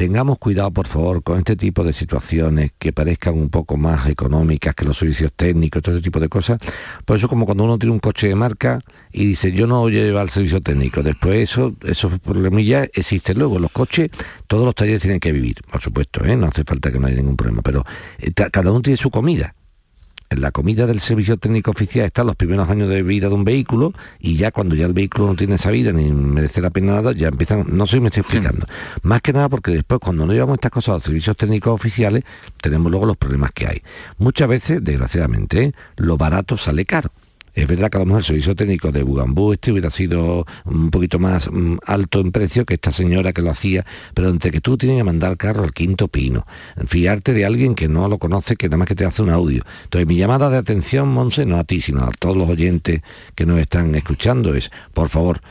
tengamos cuidado, por favor, con este tipo de situaciones que parezcan un poco más económicas que los servicios técnicos, todo ese tipo de cosas. Por eso como cuando uno tiene un coche de marca y dice, yo no voy a llevar el servicio técnico, después eso, esos problemillas existen luego. Los coches, todos los talleres tienen que vivir, por supuesto, ¿eh? no hace falta que no haya ningún problema, pero eh, cada uno tiene su comida la comida del servicio técnico oficial está en los primeros años de vida de un vehículo y ya cuando ya el vehículo no tiene esa vida ni merece la pena nada, ya empiezan, no sé si me estoy explicando. Más que nada porque después cuando no llevamos estas cosas a los servicios técnicos oficiales, tenemos luego los problemas que hay. Muchas veces, desgraciadamente, lo barato sale caro. Es verdad que a lo mejor el servicio técnico de Bugambú este hubiera sido un poquito más mm, alto en precio que esta señora que lo hacía, pero entre que tú tienes que mandar carro al quinto pino, fiarte de alguien que no lo conoce, que nada más que te hace un audio. Entonces mi llamada de atención, Monse, no a ti, sino a todos los oyentes que nos están escuchando es, por favor,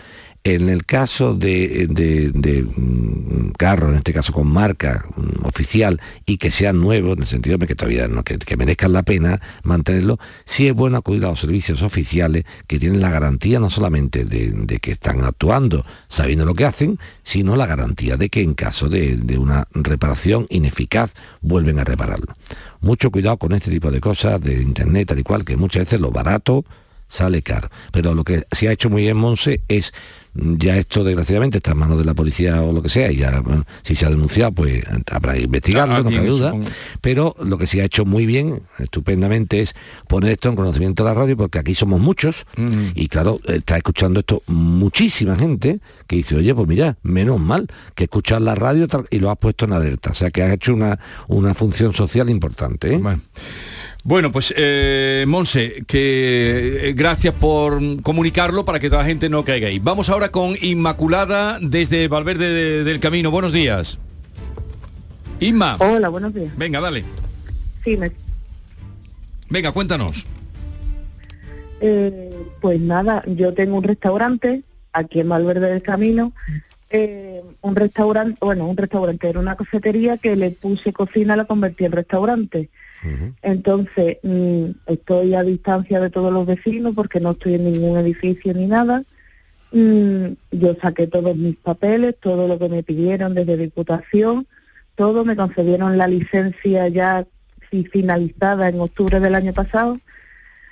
En el caso de, de, mm, carro, en este caso con marca mm, oficial, y que sean nuevos, en el sentido de que todavía no, que, merezcan la pena mantenerlo, sí es bueno acudir a los servicios oficiales que tienen la garantía no solamente de, que están actuando sabiendo lo que hacen, sino la garantía de que en caso de, de una reparación ineficaz vuelven a repararlo. Mucho cuidado con este tipo de cosas de internet, tal y cual, que muchas veces lo barato sale caro. Pero lo que se ha hecho muy bien Monse es ya esto desgraciadamente está en manos de la policía o lo que sea y ya si se ha denunciado pues habrá que investigarlo no cabe duda. pero lo que se ha hecho muy bien estupendamente es poner esto en conocimiento de la radio porque aquí somos muchos y claro está escuchando esto muchísima gente que dice oye pues mira menos mal que escuchar la radio y lo has puesto en alerta o sea que ha hecho una, una función social importante ¿eh? Bueno, pues eh, Monse, que eh, gracias por comunicarlo para que toda la gente no caiga ahí. Vamos ahora con Inmaculada desde Valverde del Camino. Buenos días. Inma. Hola, buenos días. Venga, dale. Sí, me... Venga, cuéntanos. Eh, pues nada, yo tengo un restaurante aquí en Valverde del Camino. Eh, un restaurante, bueno, un restaurante, era una cafetería que le puse cocina, la convertí en restaurante entonces, mm, estoy a distancia de todos los vecinos porque no estoy en ningún edificio ni nada. Mm, yo saqué todos mis papeles, todo lo que me pidieron desde Diputación, todo, me concedieron la licencia ya finalizada en octubre del año pasado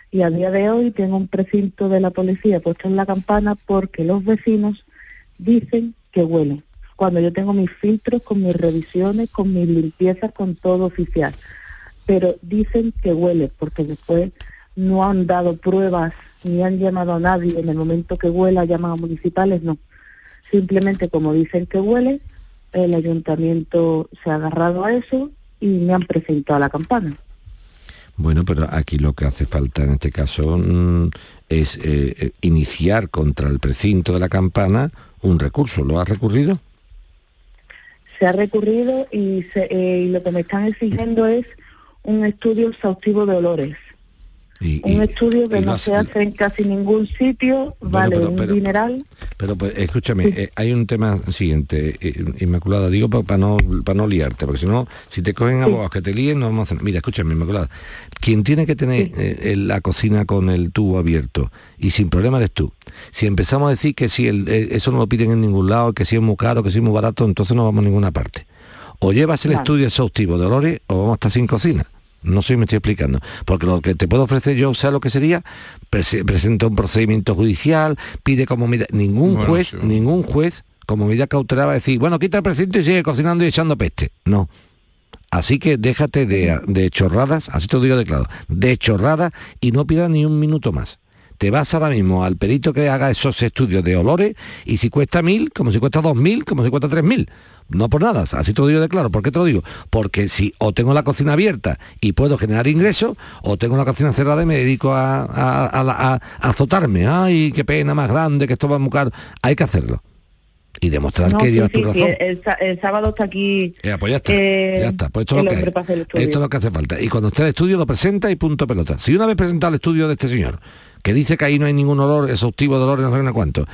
y a día de hoy tengo un precinto de la policía puesto en la campana porque los vecinos dicen que huelen. Cuando yo tengo mis filtros, con mis revisiones, con mis limpiezas, con todo oficial pero dicen que huele, porque después no han dado pruebas ni han llamado a nadie en el momento que huela, llaman a municipales, no. Simplemente como dicen que huele, el ayuntamiento se ha agarrado a eso y me han presentado a la campana. Bueno, pero aquí lo que hace falta en este caso mm, es eh, eh, iniciar contra el precinto de la campana un recurso. ¿Lo ha recurrido? Se ha recurrido y, eh, y lo que me están exigiendo es un estudio exhaustivo de olores. un estudio que no se hace en casi ningún sitio, vale un dineral. Pero pues, escúchame, eh, hay un tema siguiente, eh, Inmaculada, digo para no, para no liarte, porque si no, si te cogen abogados que te líen, no vamos a hacer... Mira, escúchame, Inmaculada, quien tiene que tener eh, la cocina con el tubo abierto y sin problema eres tú. Si empezamos a decir que si el, eso no lo piden en ningún lado, que si es muy caro, que si es muy barato, entonces no vamos a ninguna parte. O llevas el estudio exhaustivo de olores o vamos a estar sin cocina. No sé si me estoy explicando. Porque lo que te puedo ofrecer yo, sea lo que sería? presenta un procedimiento judicial, pide como medida... Ningún juez, ningún juez, como medida cautelar va a decir, bueno, quita el presidente y sigue cocinando y echando peste. No. Así que déjate de, de chorradas, así te lo digo de claro, de chorradas y no pidas ni un minuto más te vas ahora mismo al perito que haga esos estudios de olores y si cuesta mil, como si cuesta dos mil, como si cuesta tres mil. No por nada, así te lo digo de claro. ¿Por qué te lo digo? Porque si o tengo la cocina abierta y puedo generar ingresos, o tengo la cocina cerrada y me dedico a, a, azotarme. Ay, qué pena más grande, que esto va a buscar. Hay que hacerlo y demostrar que llevas tu razón. el, sábado está aquí. pues ya está, eh, ya está. Pues esto, es lo que esto es lo que hace falta. Y cuando esté el estudio lo presenta y punto pelota. Si una vez presentado el estudio de este señor, que dice que ahí no hay ningún olor exhaustivo de olor, no sé cuánto,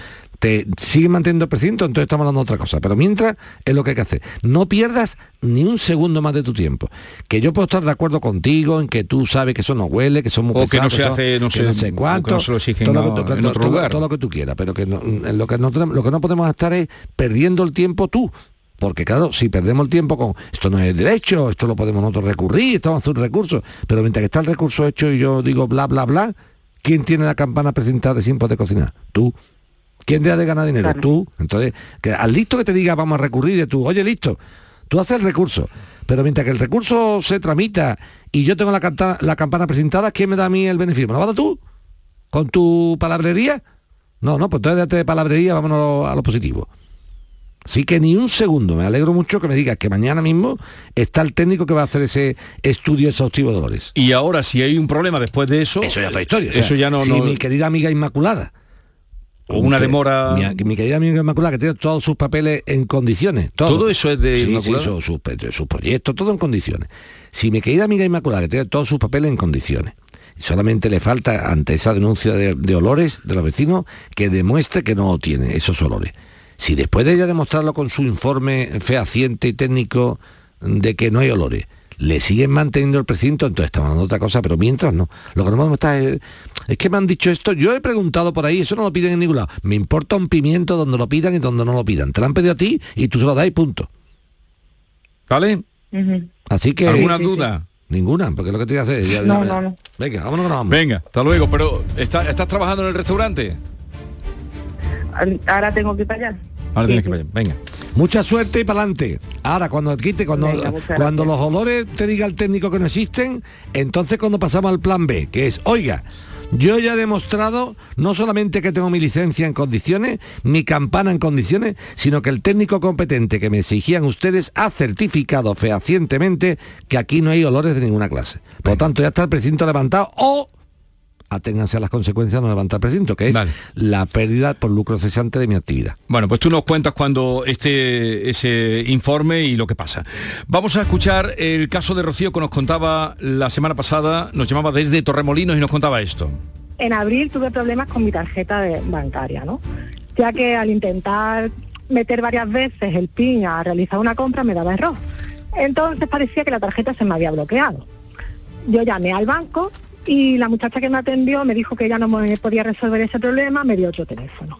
te sigue manteniendo precinto, entonces estamos hablando de otra cosa. Pero mientras es lo que hay que hacer. No pierdas ni un segundo más de tu tiempo. Que yo puedo estar de acuerdo contigo en que tú sabes que eso no huele, que somos muy O que no se hace, no, sé, cuánto, que, en otro lugar. todo lo que tú quieras, pero que lo, que no, lo que no podemos estar es perdiendo el tiempo tú. Porque claro, si perdemos el tiempo con esto no es derecho, esto lo podemos nosotros recurrir, a hacer un recurso, pero mientras que está el recurso hecho y yo digo bla, bla, bla, ¿quién tiene la campana presentada de tiempo de cocinar? Tú. ¿Quién te ha de ganar dinero? Tú. Entonces, que al listo que te diga vamos a recurrir de tú, oye, listo, tú haces el recurso. Pero mientras que el recurso se tramita y yo tengo la, la campana presentada, ¿quién me da a mí el beneficio? ¿Me lo vas a dar tú? ¿Con tu palabrería? No, no, pues entonces date de palabrería, vámonos a lo positivo. Así que ni un segundo, me alegro mucho que me digas que mañana mismo está el técnico que va a hacer ese estudio exhaustivo de Dolores. Y ahora, si hay un problema después de eso... Eso ya es otra historia. eso ya no... Si mi querida amiga Inmaculada o una demora... Mi, querida amiga Inmaculada que tiene todos sus papeles en condiciones. Todo, eso es de Inmaculada. Sí, sus, proyectos, todo en condiciones. Si mi querida amiga Inmaculada que tiene todos sus papeles en condiciones, Solamente le falta, ante esa denuncia de, olores de los vecinos, que demuestre que no tiene esos olores. Si después de ella demostrarlo con su informe fehaciente y técnico de que no hay olores, le siguen manteniendo el precinto, entonces estamos hablando de otra cosa, pero mientras no. Lo que no podemos estar es, es, que me han dicho esto, yo he preguntado por ahí, eso no lo piden en ningún lado. Me importa un pimiento donde lo pidan y donde no lo pidan. Te lo han pedido a ti y tú se lo das y punto. ¿Vale? Así que... ¿Alguna duda? Ninguna, porque lo que te voy a hacer no, no, no. Venga, vámonos, vamos. Venga, hasta luego. Pero, ¿estás trabajando en el restaurante? Ahora tengo que ir para allá. Ahora tienes que ir Venga. Mucha suerte y para adelante. Ahora, cuando quite, cuando, cuando los olores te diga el técnico que no existen, entonces cuando pasamos al plan B, que es, oiga, yo ya he demostrado no solamente que tengo mi licencia en condiciones, mi campana en condiciones, sino que el técnico competente que me exigían ustedes ha certificado fehacientemente que aquí no hay olores de ninguna clase. Por lo tanto, ya está el precinto levantado o aténganse a las consecuencias de no levantar precinto, que es la pérdida por lucro cesante de mi actividad. Bueno, pues tú nos cuentas cuando esté ese informe y lo que pasa. Vamos a escuchar el caso de Rocío que nos contaba la semana pasada, nos llamaba desde Torremolinos y nos contaba esto. En abril tuve problemas con mi tarjeta bancaria, ¿no? Ya que al intentar meter varias veces el PIN a realizar una compra me daba error. Entonces parecía que la tarjeta se me había bloqueado. Yo llamé al banco y la muchacha que me atendió me dijo que ella no me podía resolver ese problema, me dio otro teléfono.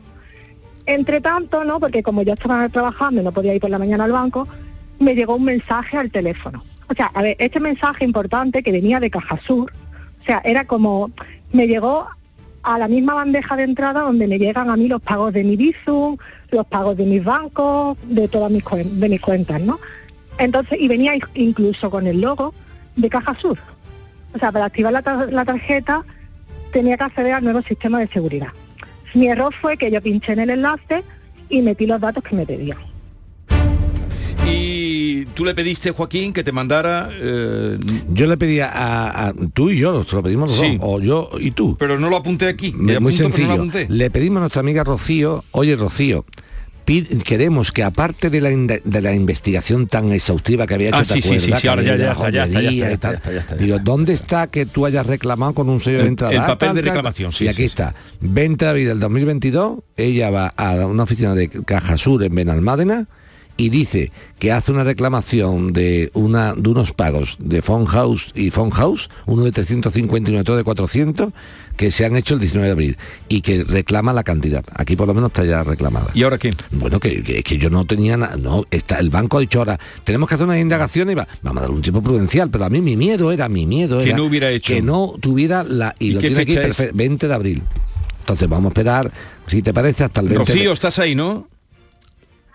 Entre tanto, ¿no? Porque como yo estaba trabajando y no podía ir por la mañana al banco, me llegó un mensaje al teléfono. O sea, a ver, este mensaje importante que venía de Caja Sur, o sea, era como, me llegó a la misma bandeja de entrada donde me llegan a mí los pagos de mi Bizum, los pagos de mis bancos, de todas mis, de mis cuentas, ¿no? Entonces, y venía incluso con el logo de Caja Sur. O sea, para activar la, tarjeta tenía que acceder al nuevo sistema de seguridad. Mi error fue que yo pinché en el enlace y metí los datos que me pedían. Y tú le pediste, Joaquín, que te mandara... Eh, yo le pedía a, tú y yo, lo pedimos los dos, o yo y tú. Pero no lo apunté aquí. muy sencillo. le pedimos a nuestra amiga Rocío, oye Rocío, queremos que aparte de la, de la investigación tan exhaustiva que había hecho, ah, sí, sí, sí, ahora ya, ya, ya, ya, Digo, ¿dónde está que tú hayas reclamado con un sello de entrada? El papel de reclamación, sí. Y aquí está, 20 de abril del 2022, ella va a una oficina de Caja Sur en Benalmádena, y dice que hace una reclamación de, una, de unos pagos de Phone House y Phone House, uno de 350 y otro de 400, que se han hecho el 19 de abril y que reclama la cantidad. Aquí por lo menos está ya reclamada. ¿Y ahora qué? Bueno, que, que, yo no tenía nada, no, está, el banco ha dicho ahora, tenemos que hacer unas indagaciones y va, vamos a dar un tiempo prudencial, pero a mí mi miedo era, mi miedo era que no hubiera hecho. Que no tuviera la... Y, lo tiene aquí, 20 de abril. Entonces vamos a esperar, si te parece, hasta el 20 Rocío, estás ahí, ¿no?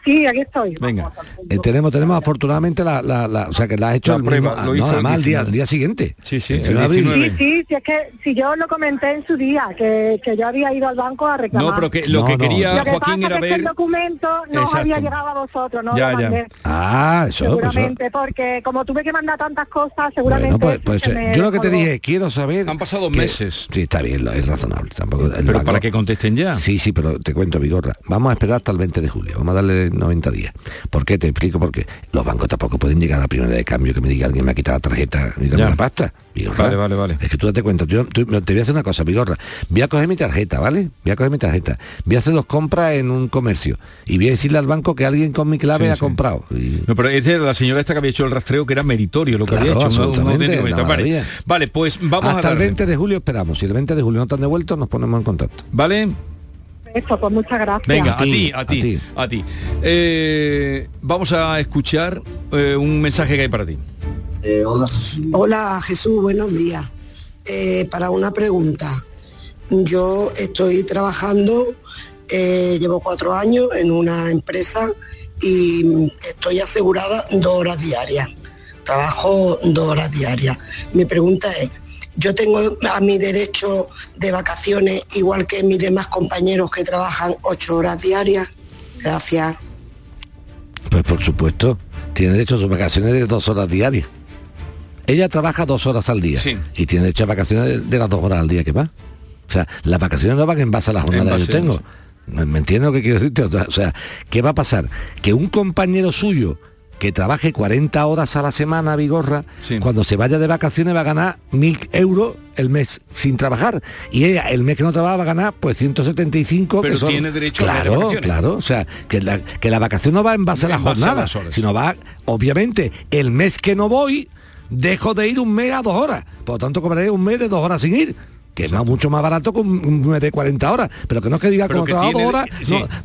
Sí, aquí estoy. Venga. Eh, tenemos, tenemos afortunadamente la, la, o sea que la has hecho la prueba, lo hizo al día, día siguiente. Sí, sí, sí, sí, sí, es que si yo lo comenté en su día, que, que yo había ido al banco a reclamar. No, pero que lo que quería Joaquín era ver. el documento no había llegado a vosotros, no ya, ya. Ah, eso. Pues seguramente, porque como tuve que mandar tantas cosas, seguramente. Bueno, pues, pues yo lo que te dije, quiero saber. Han pasado meses. Sí, está bien, es razonable. Tampoco. pero para que contesten ya. Sí, sí, pero te cuento, Vigorra. Vamos a esperar hasta el 20 de julio. Vamos a darle 90 días. ¿Por qué? Te explico porque los bancos tampoco pueden llegar a la primera de cambio que me diga alguien me ha quitado la tarjeta y dame la pasta. vale, vale, vale. Es que tú date cuenta, yo, te voy a hacer una cosa, Vigorra. Voy a coger mi tarjeta, ¿vale? Voy a coger mi tarjeta. Voy a hacer dos compras en un comercio y voy a decirle al banco que alguien con mi clave ha comprado. No, pero es de la señora esta que había hecho el rastreo que era meritorio lo que había hecho. vale, vale, pues vamos Hasta el 20 de julio esperamos. Si el 20 de julio no están devueltos, nos ponemos en contacto. ¿Vale? Eso, pues muchas gracias. Venga, a ti, a ti, a ti. Eh, vamos a escuchar eh, un mensaje que hay para ti. Eh, hola. Jesús, buenos días. para una pregunta. Yo estoy trabajando, llevo cuatro años en una empresa y estoy asegurada dos horas diarias. Trabajo dos horas diarias. Mi pregunta es, yo tengo a mi derecho de vacaciones igual que mis demás compañeros que trabajan ocho horas diarias. Gracias. Pues por supuesto, tiene derecho a sus vacaciones de dos horas diarias. Ella trabaja dos horas al día y tiene derecho a vacaciones de, las dos horas al día que va. O sea, las vacaciones no van en base a las jornadas que yo tengo. ¿Me entiendes lo que quiero decirte? O sea, ¿qué va a pasar? Que un compañero suyo que trabaje 40 horas a la semana, Vigorra, cuando se vaya de vacaciones va a ganar mil euros el mes sin trabajar. Y ella, el mes que no trabaja, va a ganar pues 175. Pero tiene derecho claro, a vacaciones. Claro, o sea, que la, que la vacación no va en base a la jornada, sino va, obviamente, el mes que no voy, dejo de ir un mes a dos horas. Por lo tanto, cobraré un mes de dos horas sin ir que es mucho más barato con un mes de 40 horas. Pero que no es que diga como trabajo horas,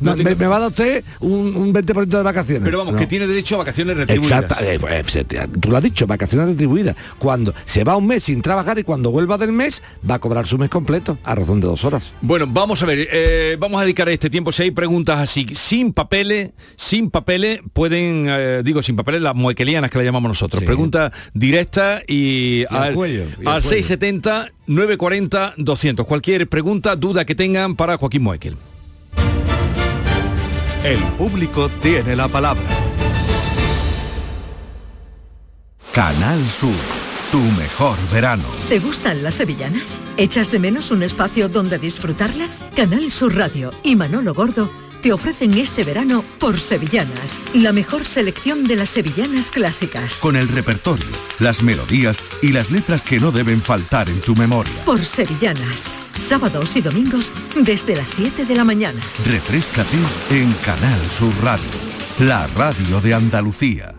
me, va a dar usted un, 20% de vacaciones. Pero vamos, que tiene derecho a vacaciones retribuidas. Exacto, eh, pues, tú lo has dicho, vacaciones retribuidas. Cuando se va un mes sin trabajar y cuando vuelva del mes, va a cobrar su mes completo, a razón de dos horas. Bueno, vamos a ver, eh, vamos a dedicar este tiempo, si hay preguntas así, sin papeles, sin papeles, pueden, eh, digo, sin papeles, las moequelianas que le llamamos nosotros. Pregunta directa y, al, al 670 940 200. Cualquier pregunta, duda que tengan para Joaquín Moekel. El público tiene la palabra. Canal Sur, tu mejor verano. ¿Te gustan las sevillanas? ¿Echas de menos un espacio donde disfrutarlas? Canal Sur Radio y Manolo Gordo te ofrecen este verano por Sevillanas, la mejor selección de las sevillanas clásicas. Con el repertorio, las melodías y las letras que no deben faltar en tu memoria. Por Sevillanas, sábados y domingos desde las 7 de la mañana. Refrescate en Canal Sur Radio, la radio de Andalucía.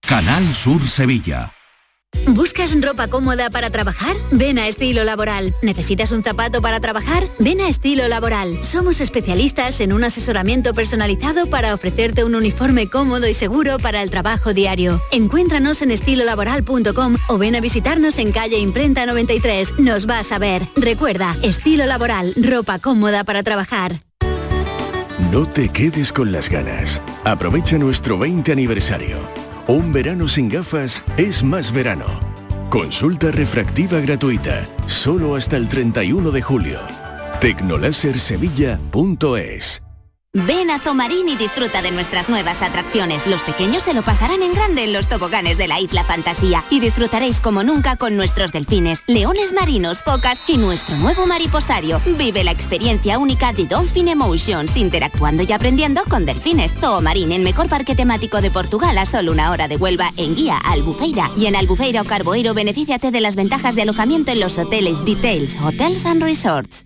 Canal Sur Sevilla ¿Buscas ropa cómoda para trabajar? Ven a Estilo Laboral. ¿Necesitas un zapato para trabajar? Ven a Estilo Laboral. Somos especialistas en un asesoramiento personalizado para ofrecerte un uniforme cómodo y seguro para el trabajo diario. Encuéntranos en estilolaboral.com o ven a visitarnos en calle Imprenta 93. Nos vas a ver. Recuerda, Estilo Laboral, ropa cómoda para trabajar. No te quedes con las ganas. Aprovecha nuestro 20 aniversario. Un verano sin gafas es más verano. Consulta refractiva gratuita, solo hasta el 31 de julio. Tecnolasersevilla.es Ven a Zomarín y disfruta de nuestras nuevas atracciones. Los pequeños se lo pasarán en grande en los toboganes de la Isla Fantasía y disfrutaréis como nunca con nuestros delfines, leones marinos, focas y nuestro nuevo mariposario. Vive la experiencia única de Dolphin Emotions, interactuando y aprendiendo con delfines. Zoomarín, el mejor parque temático de Portugal a solo una hora de Huelva en guía Albufeira. Y en Albufeira o Carboeiro, benefíciate de las ventajas de alojamiento en los hoteles Details, Hotels and Resorts.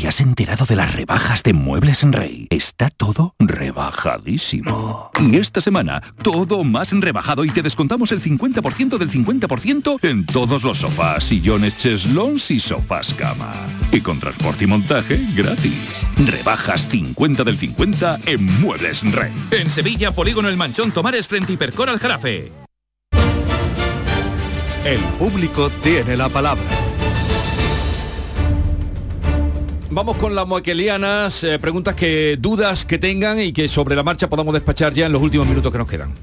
¿Te has enterado de las rebajas de Muebles en Rey? Está todo rebajadísimo. Y esta semana, todo más rebajado y te descontamos el 50% del 50% en todos los sofás, sillones, cheslons y sofás cama. Y con transporte y montaje gratis. Rebajas 50 del 50 en Muebles en Rey. En Sevilla, Polígono El Manchón Tomares frente Hipercor al Jarafe. El público tiene la palabra. Vamos con las moequelianas, eh, preguntas que, dudas que tengan y que sobre la marcha podamos despachar ya en los últimos minutos que nos quedan.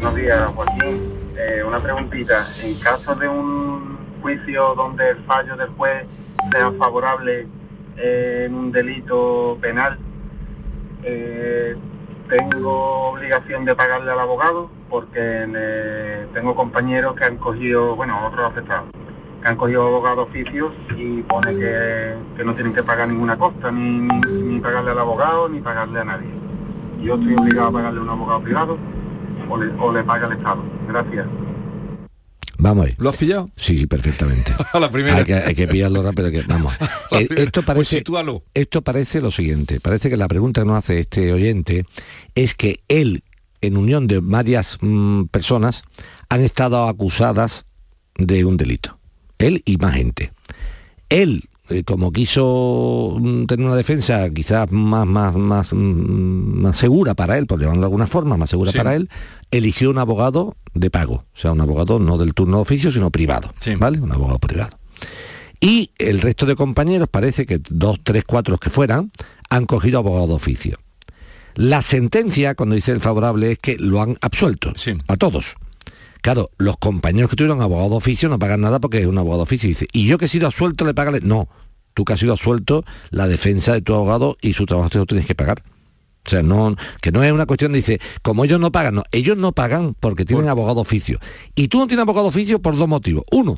Buenos días, Joaquín. Eh, una preguntita. En caso de un juicio donde el fallo del juez sea favorable eh, en un delito penal, tengo obligación de pagarle al abogado porque tengo compañeros que han cogido, bueno, otros afectados han cogido abogado oficios y pone que, no tienen que pagar ninguna costa, ni, ni, pagarle al abogado, ni pagarle a nadie. Yo estoy obligado a pagarle a un abogado privado o le, o le paga el Estado. Gracias. Vamos ahí. ¿Lo has pillado? Sí, sí, perfectamente. a la primera. Hay que, hay que pillarlo rápido. Que, vamos. Eh, esto, pues parece, esto parece lo siguiente. Parece que la pregunta que nos hace este oyente es que él, en unión de varias mm, personas, han estado acusadas de un delito él y más gente. Él, eh, como quiso mm, tener una defensa quizás más, más, más, mm, más segura para él, por llamarlo de alguna forma, más segura para él, eligió un abogado de pago, o sea, un abogado no del turno de oficio, sino privado, ¿vale? Un abogado privado. Y el resto de compañeros, parece que dos, tres, cuatro que fueran, han cogido abogado de oficio. La sentencia, cuando dice el favorable, es que lo han absuelto a todos. Claro, los compañeros que tuvieron abogado de oficio no pagan nada porque es un abogado de oficio. Y dice, ¿y yo que he sido absuelto le pagan? No, tú que has sido absuelto, la defensa de tu abogado y su trabajo te lo tienes que pagar. O sea, no, que no es una cuestión, dice, como ellos no pagan, no, ellos no pagan porque tienen abogado de oficio. Y tú no tienes abogado de oficio por dos motivos. Uno,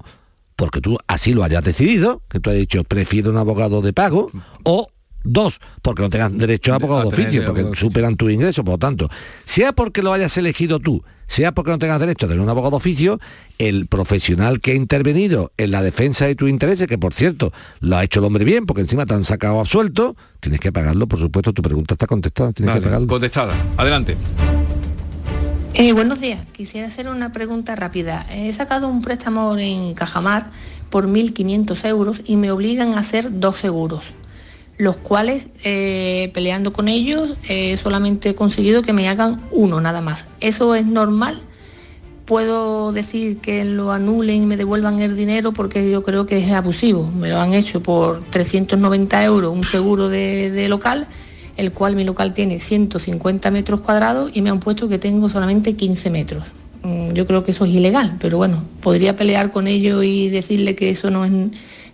porque tú así lo hayas decidido, que tú has dicho, prefiero un abogado de pago, o Dos, porque no tengas derecho a abogado de oficio, porque superan tu ingreso, por lo tanto, sea porque lo hayas elegido tú, sea porque no tengas derecho a tener un abogado de oficio, el profesional que ha intervenido en la defensa de tus intereses, que por cierto lo ha hecho el hombre bien, porque encima te han sacado absuelto, tienes que pagarlo, por supuesto, tu pregunta está contestada, tienes que pagarlo. Contestada. Adelante. Eh, buenos días, quisiera hacer una pregunta rápida. He sacado un préstamo en Cajamar por 1.500 euros y me obligan a hacer dos seguros los cuales eh, peleando con ellos eh, solamente he conseguido que me hagan uno nada más. ¿Eso es normal? ¿Puedo decir que lo anulen y me devuelvan el dinero? Porque yo creo que es abusivo. Me lo han hecho por 390 euros un seguro de, local, el cual mi local tiene 150 metros cuadrados y me han puesto que tengo solamente 15 metros. Mm, yo creo que eso es ilegal, pero bueno, podría pelear con ellos y decirle que eso no es,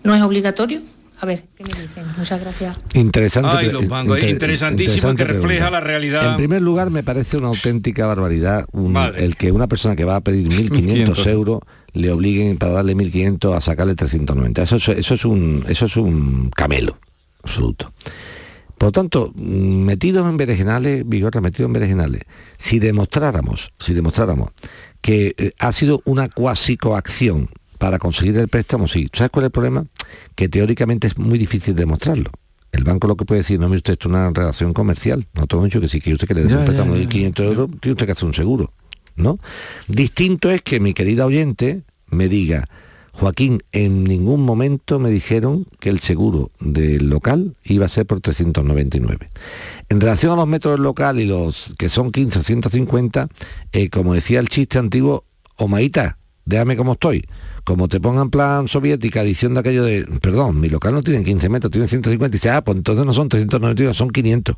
no es obligatorio. A ver, ¿qué me dicen? Muchas gracias. Interesante. Ay, los bancos, interesantísimo que refleja la realidad. En primer lugar, me parece una auténtica barbaridad el que una persona que va a pedir 1.500 euros le obliguen para darle 1.500 a sacarle 390. Eso, eso, es un, eso es un camelo, absoluto. Por lo tanto, metidos en berenjenales, Vigorra, metidos en berenjenales, si demostráramos, si demostráramos que eh, ha sido una cuasi coacción para conseguir el préstamo, sí. ¿Sabes cuál es el problema? Que teóricamente es muy difícil demostrarlo. El banco lo que puede decir, no, mire usted, esto es una relación comercial. No tengo dicho que si quiere usted que le dé un préstamo de 500 euros, tiene usted que hacer un seguro. ¿no? Distinto es que mi querida oyente me diga, Joaquín, en ningún momento me dijeron que el seguro del local iba a ser por 399. En relación a los métodos local y los que son 15 o 150, eh, como decía el chiste antiguo, Omaita, déjame como estoy como te pongan plan soviética diciendo aquello de, perdón, mi local no tiene 15 metros, tiene 150, y dice, ah, pues entonces no son 392, son 500.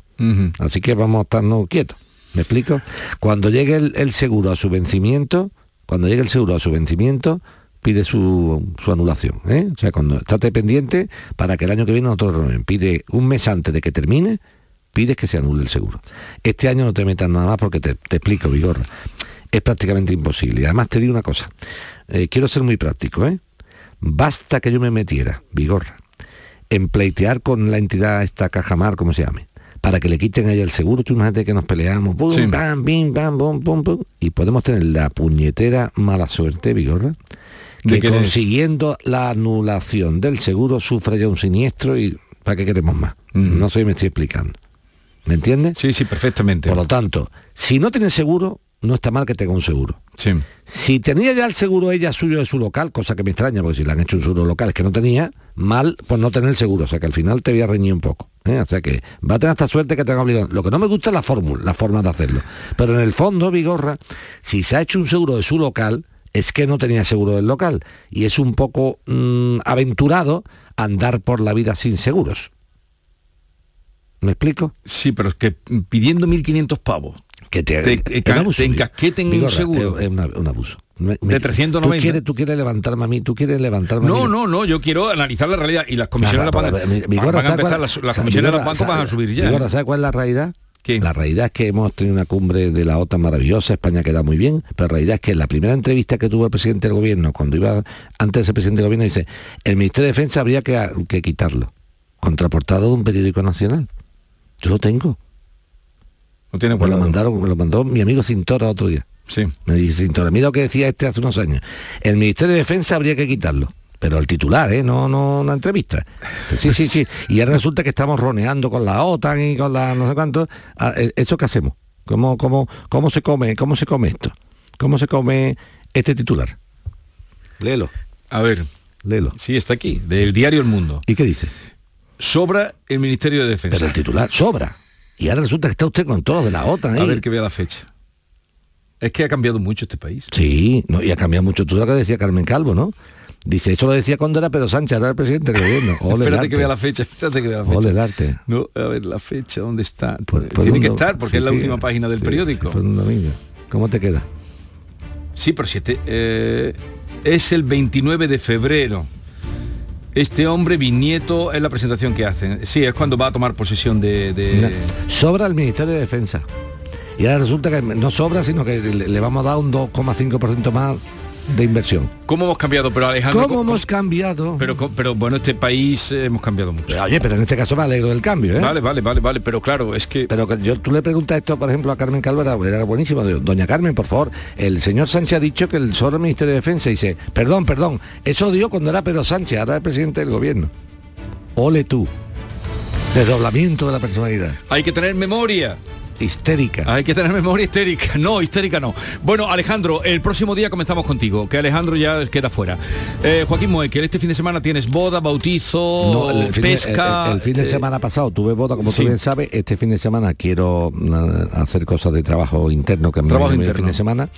Así que vamos a estarnos quietos. ¿Me explico? Cuando llegue el, seguro a su vencimiento, cuando llegue el seguro a su vencimiento, pide su, anulación. ¿eh? O sea, cuando estate pendiente para que el año que viene nosotros renueven. Pide un mes antes de que termine, pides que se anule el seguro. Este año no te metas nada más porque te, te explico, Vigorra. Es prácticamente imposible. Y además te digo una cosa. Eh, quiero ser muy práctico, ¿eh? Basta que yo me metiera, Vigorra, en pleitear con la entidad esta Cajamar, como se llame, para que le quiten ahí el seguro, tú imagínate que nos peleamos, pum, bam, bim, bam, bum, pum, y podemos tener la puñetera mala suerte, Vigorra, que consiguiendo la anulación del seguro sufra ya un siniestro y ¿para qué queremos más? No sé si me estoy explicando. ¿Me entiendes? Sí, sí, perfectamente. Por lo tanto, si no tienes seguro, no está mal que tenga un seguro. Sí. Si tenía ya el seguro ella suyo de su local, cosa que me extraña, porque si le han hecho un seguro local es que no tenía, mal pues no tener el seguro, o sea que al final te voy a reñir un poco. ¿eh? O sea que va a tener esta suerte que tenga obligado. Lo que no me gusta es la fórmula, la forma de hacerlo. Pero en el fondo, Vigorra, si se ha hecho un seguro de su local, es que no tenía seguro del local. Y es un poco mm, aventurado andar por la vida sin seguros. ¿Me explico? Sí, pero es que pidiendo 1.500 pavos que te, te, encasqueten en un seguro. Es un abuso. de 390. ¿tú quieres, levantarme a mí, tú quieres levantarme No, no, no, yo quiero analizar la realidad y las comisiones van, a empezar, las, comisiones de los bancos van a subir ya. ahora ¿sabes cuál es la realidad? La realidad es que hemos tenido una cumbre de la OTAN maravillosa, España queda muy bien, pero la realidad es que en la primera entrevista que tuvo el presidente del gobierno, cuando iba antes de ser presidente del gobierno, dice, el Ministerio de Defensa habría que, que quitarlo, contraportado de un periódico nacional. Yo lo tengo. No tiene pues lo mandaron, me lo mandó mi amigo Cintora otro día. Sí. Me dice Cintora, mira lo que decía este hace unos años. El Ministerio de Defensa habría que quitarlo. Pero el titular, ¿eh? no, no una entrevista. Sí, sí, sí. Y ahora resulta que estamos roneando con la OTAN y con la no sé cuánto. Ah, eh, ¿Eso qué hacemos? ¿Cómo, cómo, cómo se come? ¿Cómo se come esto? ¿Cómo se come este titular? Léelo. A ver. Léelo. Sí, está aquí, del diario El Mundo. ¿Y qué dice? Sobra el Ministerio de Defensa. Pero el titular, sobra. Y ahora resulta que está usted con todo de la OTAN. A ver que vea la fecha. Es que ha cambiado mucho este país. Sí, no, y ha cambiado mucho. Tú lo que decía Carmen Calvo, ¿no? Dice, eso lo decía cuando era Pedro Sánchez, era el presidente del gobierno. espérate que vea la fecha, espérate que vea la fecha. Ole arte. No, a ver, la fecha, ¿dónde está? Tiene que estar, porque es la última página del periódico. fue un domingo. ¿Cómo te queda? Sí, pero si este, eh, es el 29 de febrero. Este hombre, bisnieto, es la presentación que hacen. Sí, es cuando va a tomar posesión de... sobra el Ministerio de Defensa. Y ahora resulta que no sobra, sino que le, vamos a dar un 2,5% más de inversión. ¿Cómo hemos cambiado? Pero Alejandro, ¿Cómo, hemos cambiado? Pero, pero bueno, este país eh, hemos cambiado mucho. Oye, pero en este caso me alegro del cambio, ¿eh? Vale, vale, vale, vale, pero claro, es que... Pero yo, tú le preguntas esto, por ejemplo, a Carmen Calvo, era, buenísimo. Doña Carmen, por favor, el señor Sánchez ha dicho que el solo Ministerio de Defensa dice, perdón, perdón, eso dio cuando era Pedro Sánchez, ahora es presidente del gobierno. Ole tú. Desdoblamiento de la personalidad. Hay que tener memoria histérica. Hay que tener memoria histérica. No, histérica no. Bueno, Alejandro, el próximo día comenzamos contigo, que Alejandro ya queda fuera. Eh, Joaquín que este fin de semana tienes boda, bautizo, pesca. el, fin de eh, semana pasado tuve boda, como tú bien sabes. Este fin de semana quiero uh, hacer cosas de trabajo interno que me trabajo el fin de semana.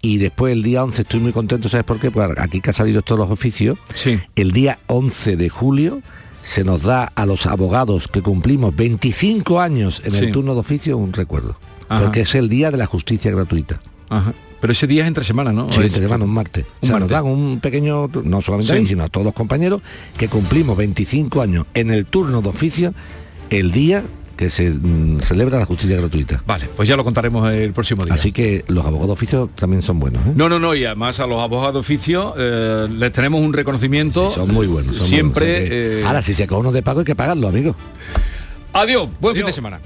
Y después el día 11 estoy muy contento, ¿sabes por qué? Porque aquí que ha salido todos los oficios. Sí. El día 11 de julio se nos da a los abogados que cumplimos 25 años en el turno de oficio un recuerdo. Porque es el día de la justicia gratuita. Pero ese día es entre semana, ¿no? Sí, entre semana, un martes. o sea, nos dan un pequeño, no solamente a mí, sino a todos los compañeros, que cumplimos 25 años en el turno de oficio el día que se mm, celebra la justicia gratuita. Vale, pues ya lo contaremos el próximo día. Así que los abogados de oficio también son buenos. ¿eh? No, no, no, y además a los abogados de oficio eh, les tenemos un reconocimiento. son muy buenos. siempre. Eh, Ahora, si se acaba uno de pago hay que pagarlo, amigo. Adiós, buen fin de semana.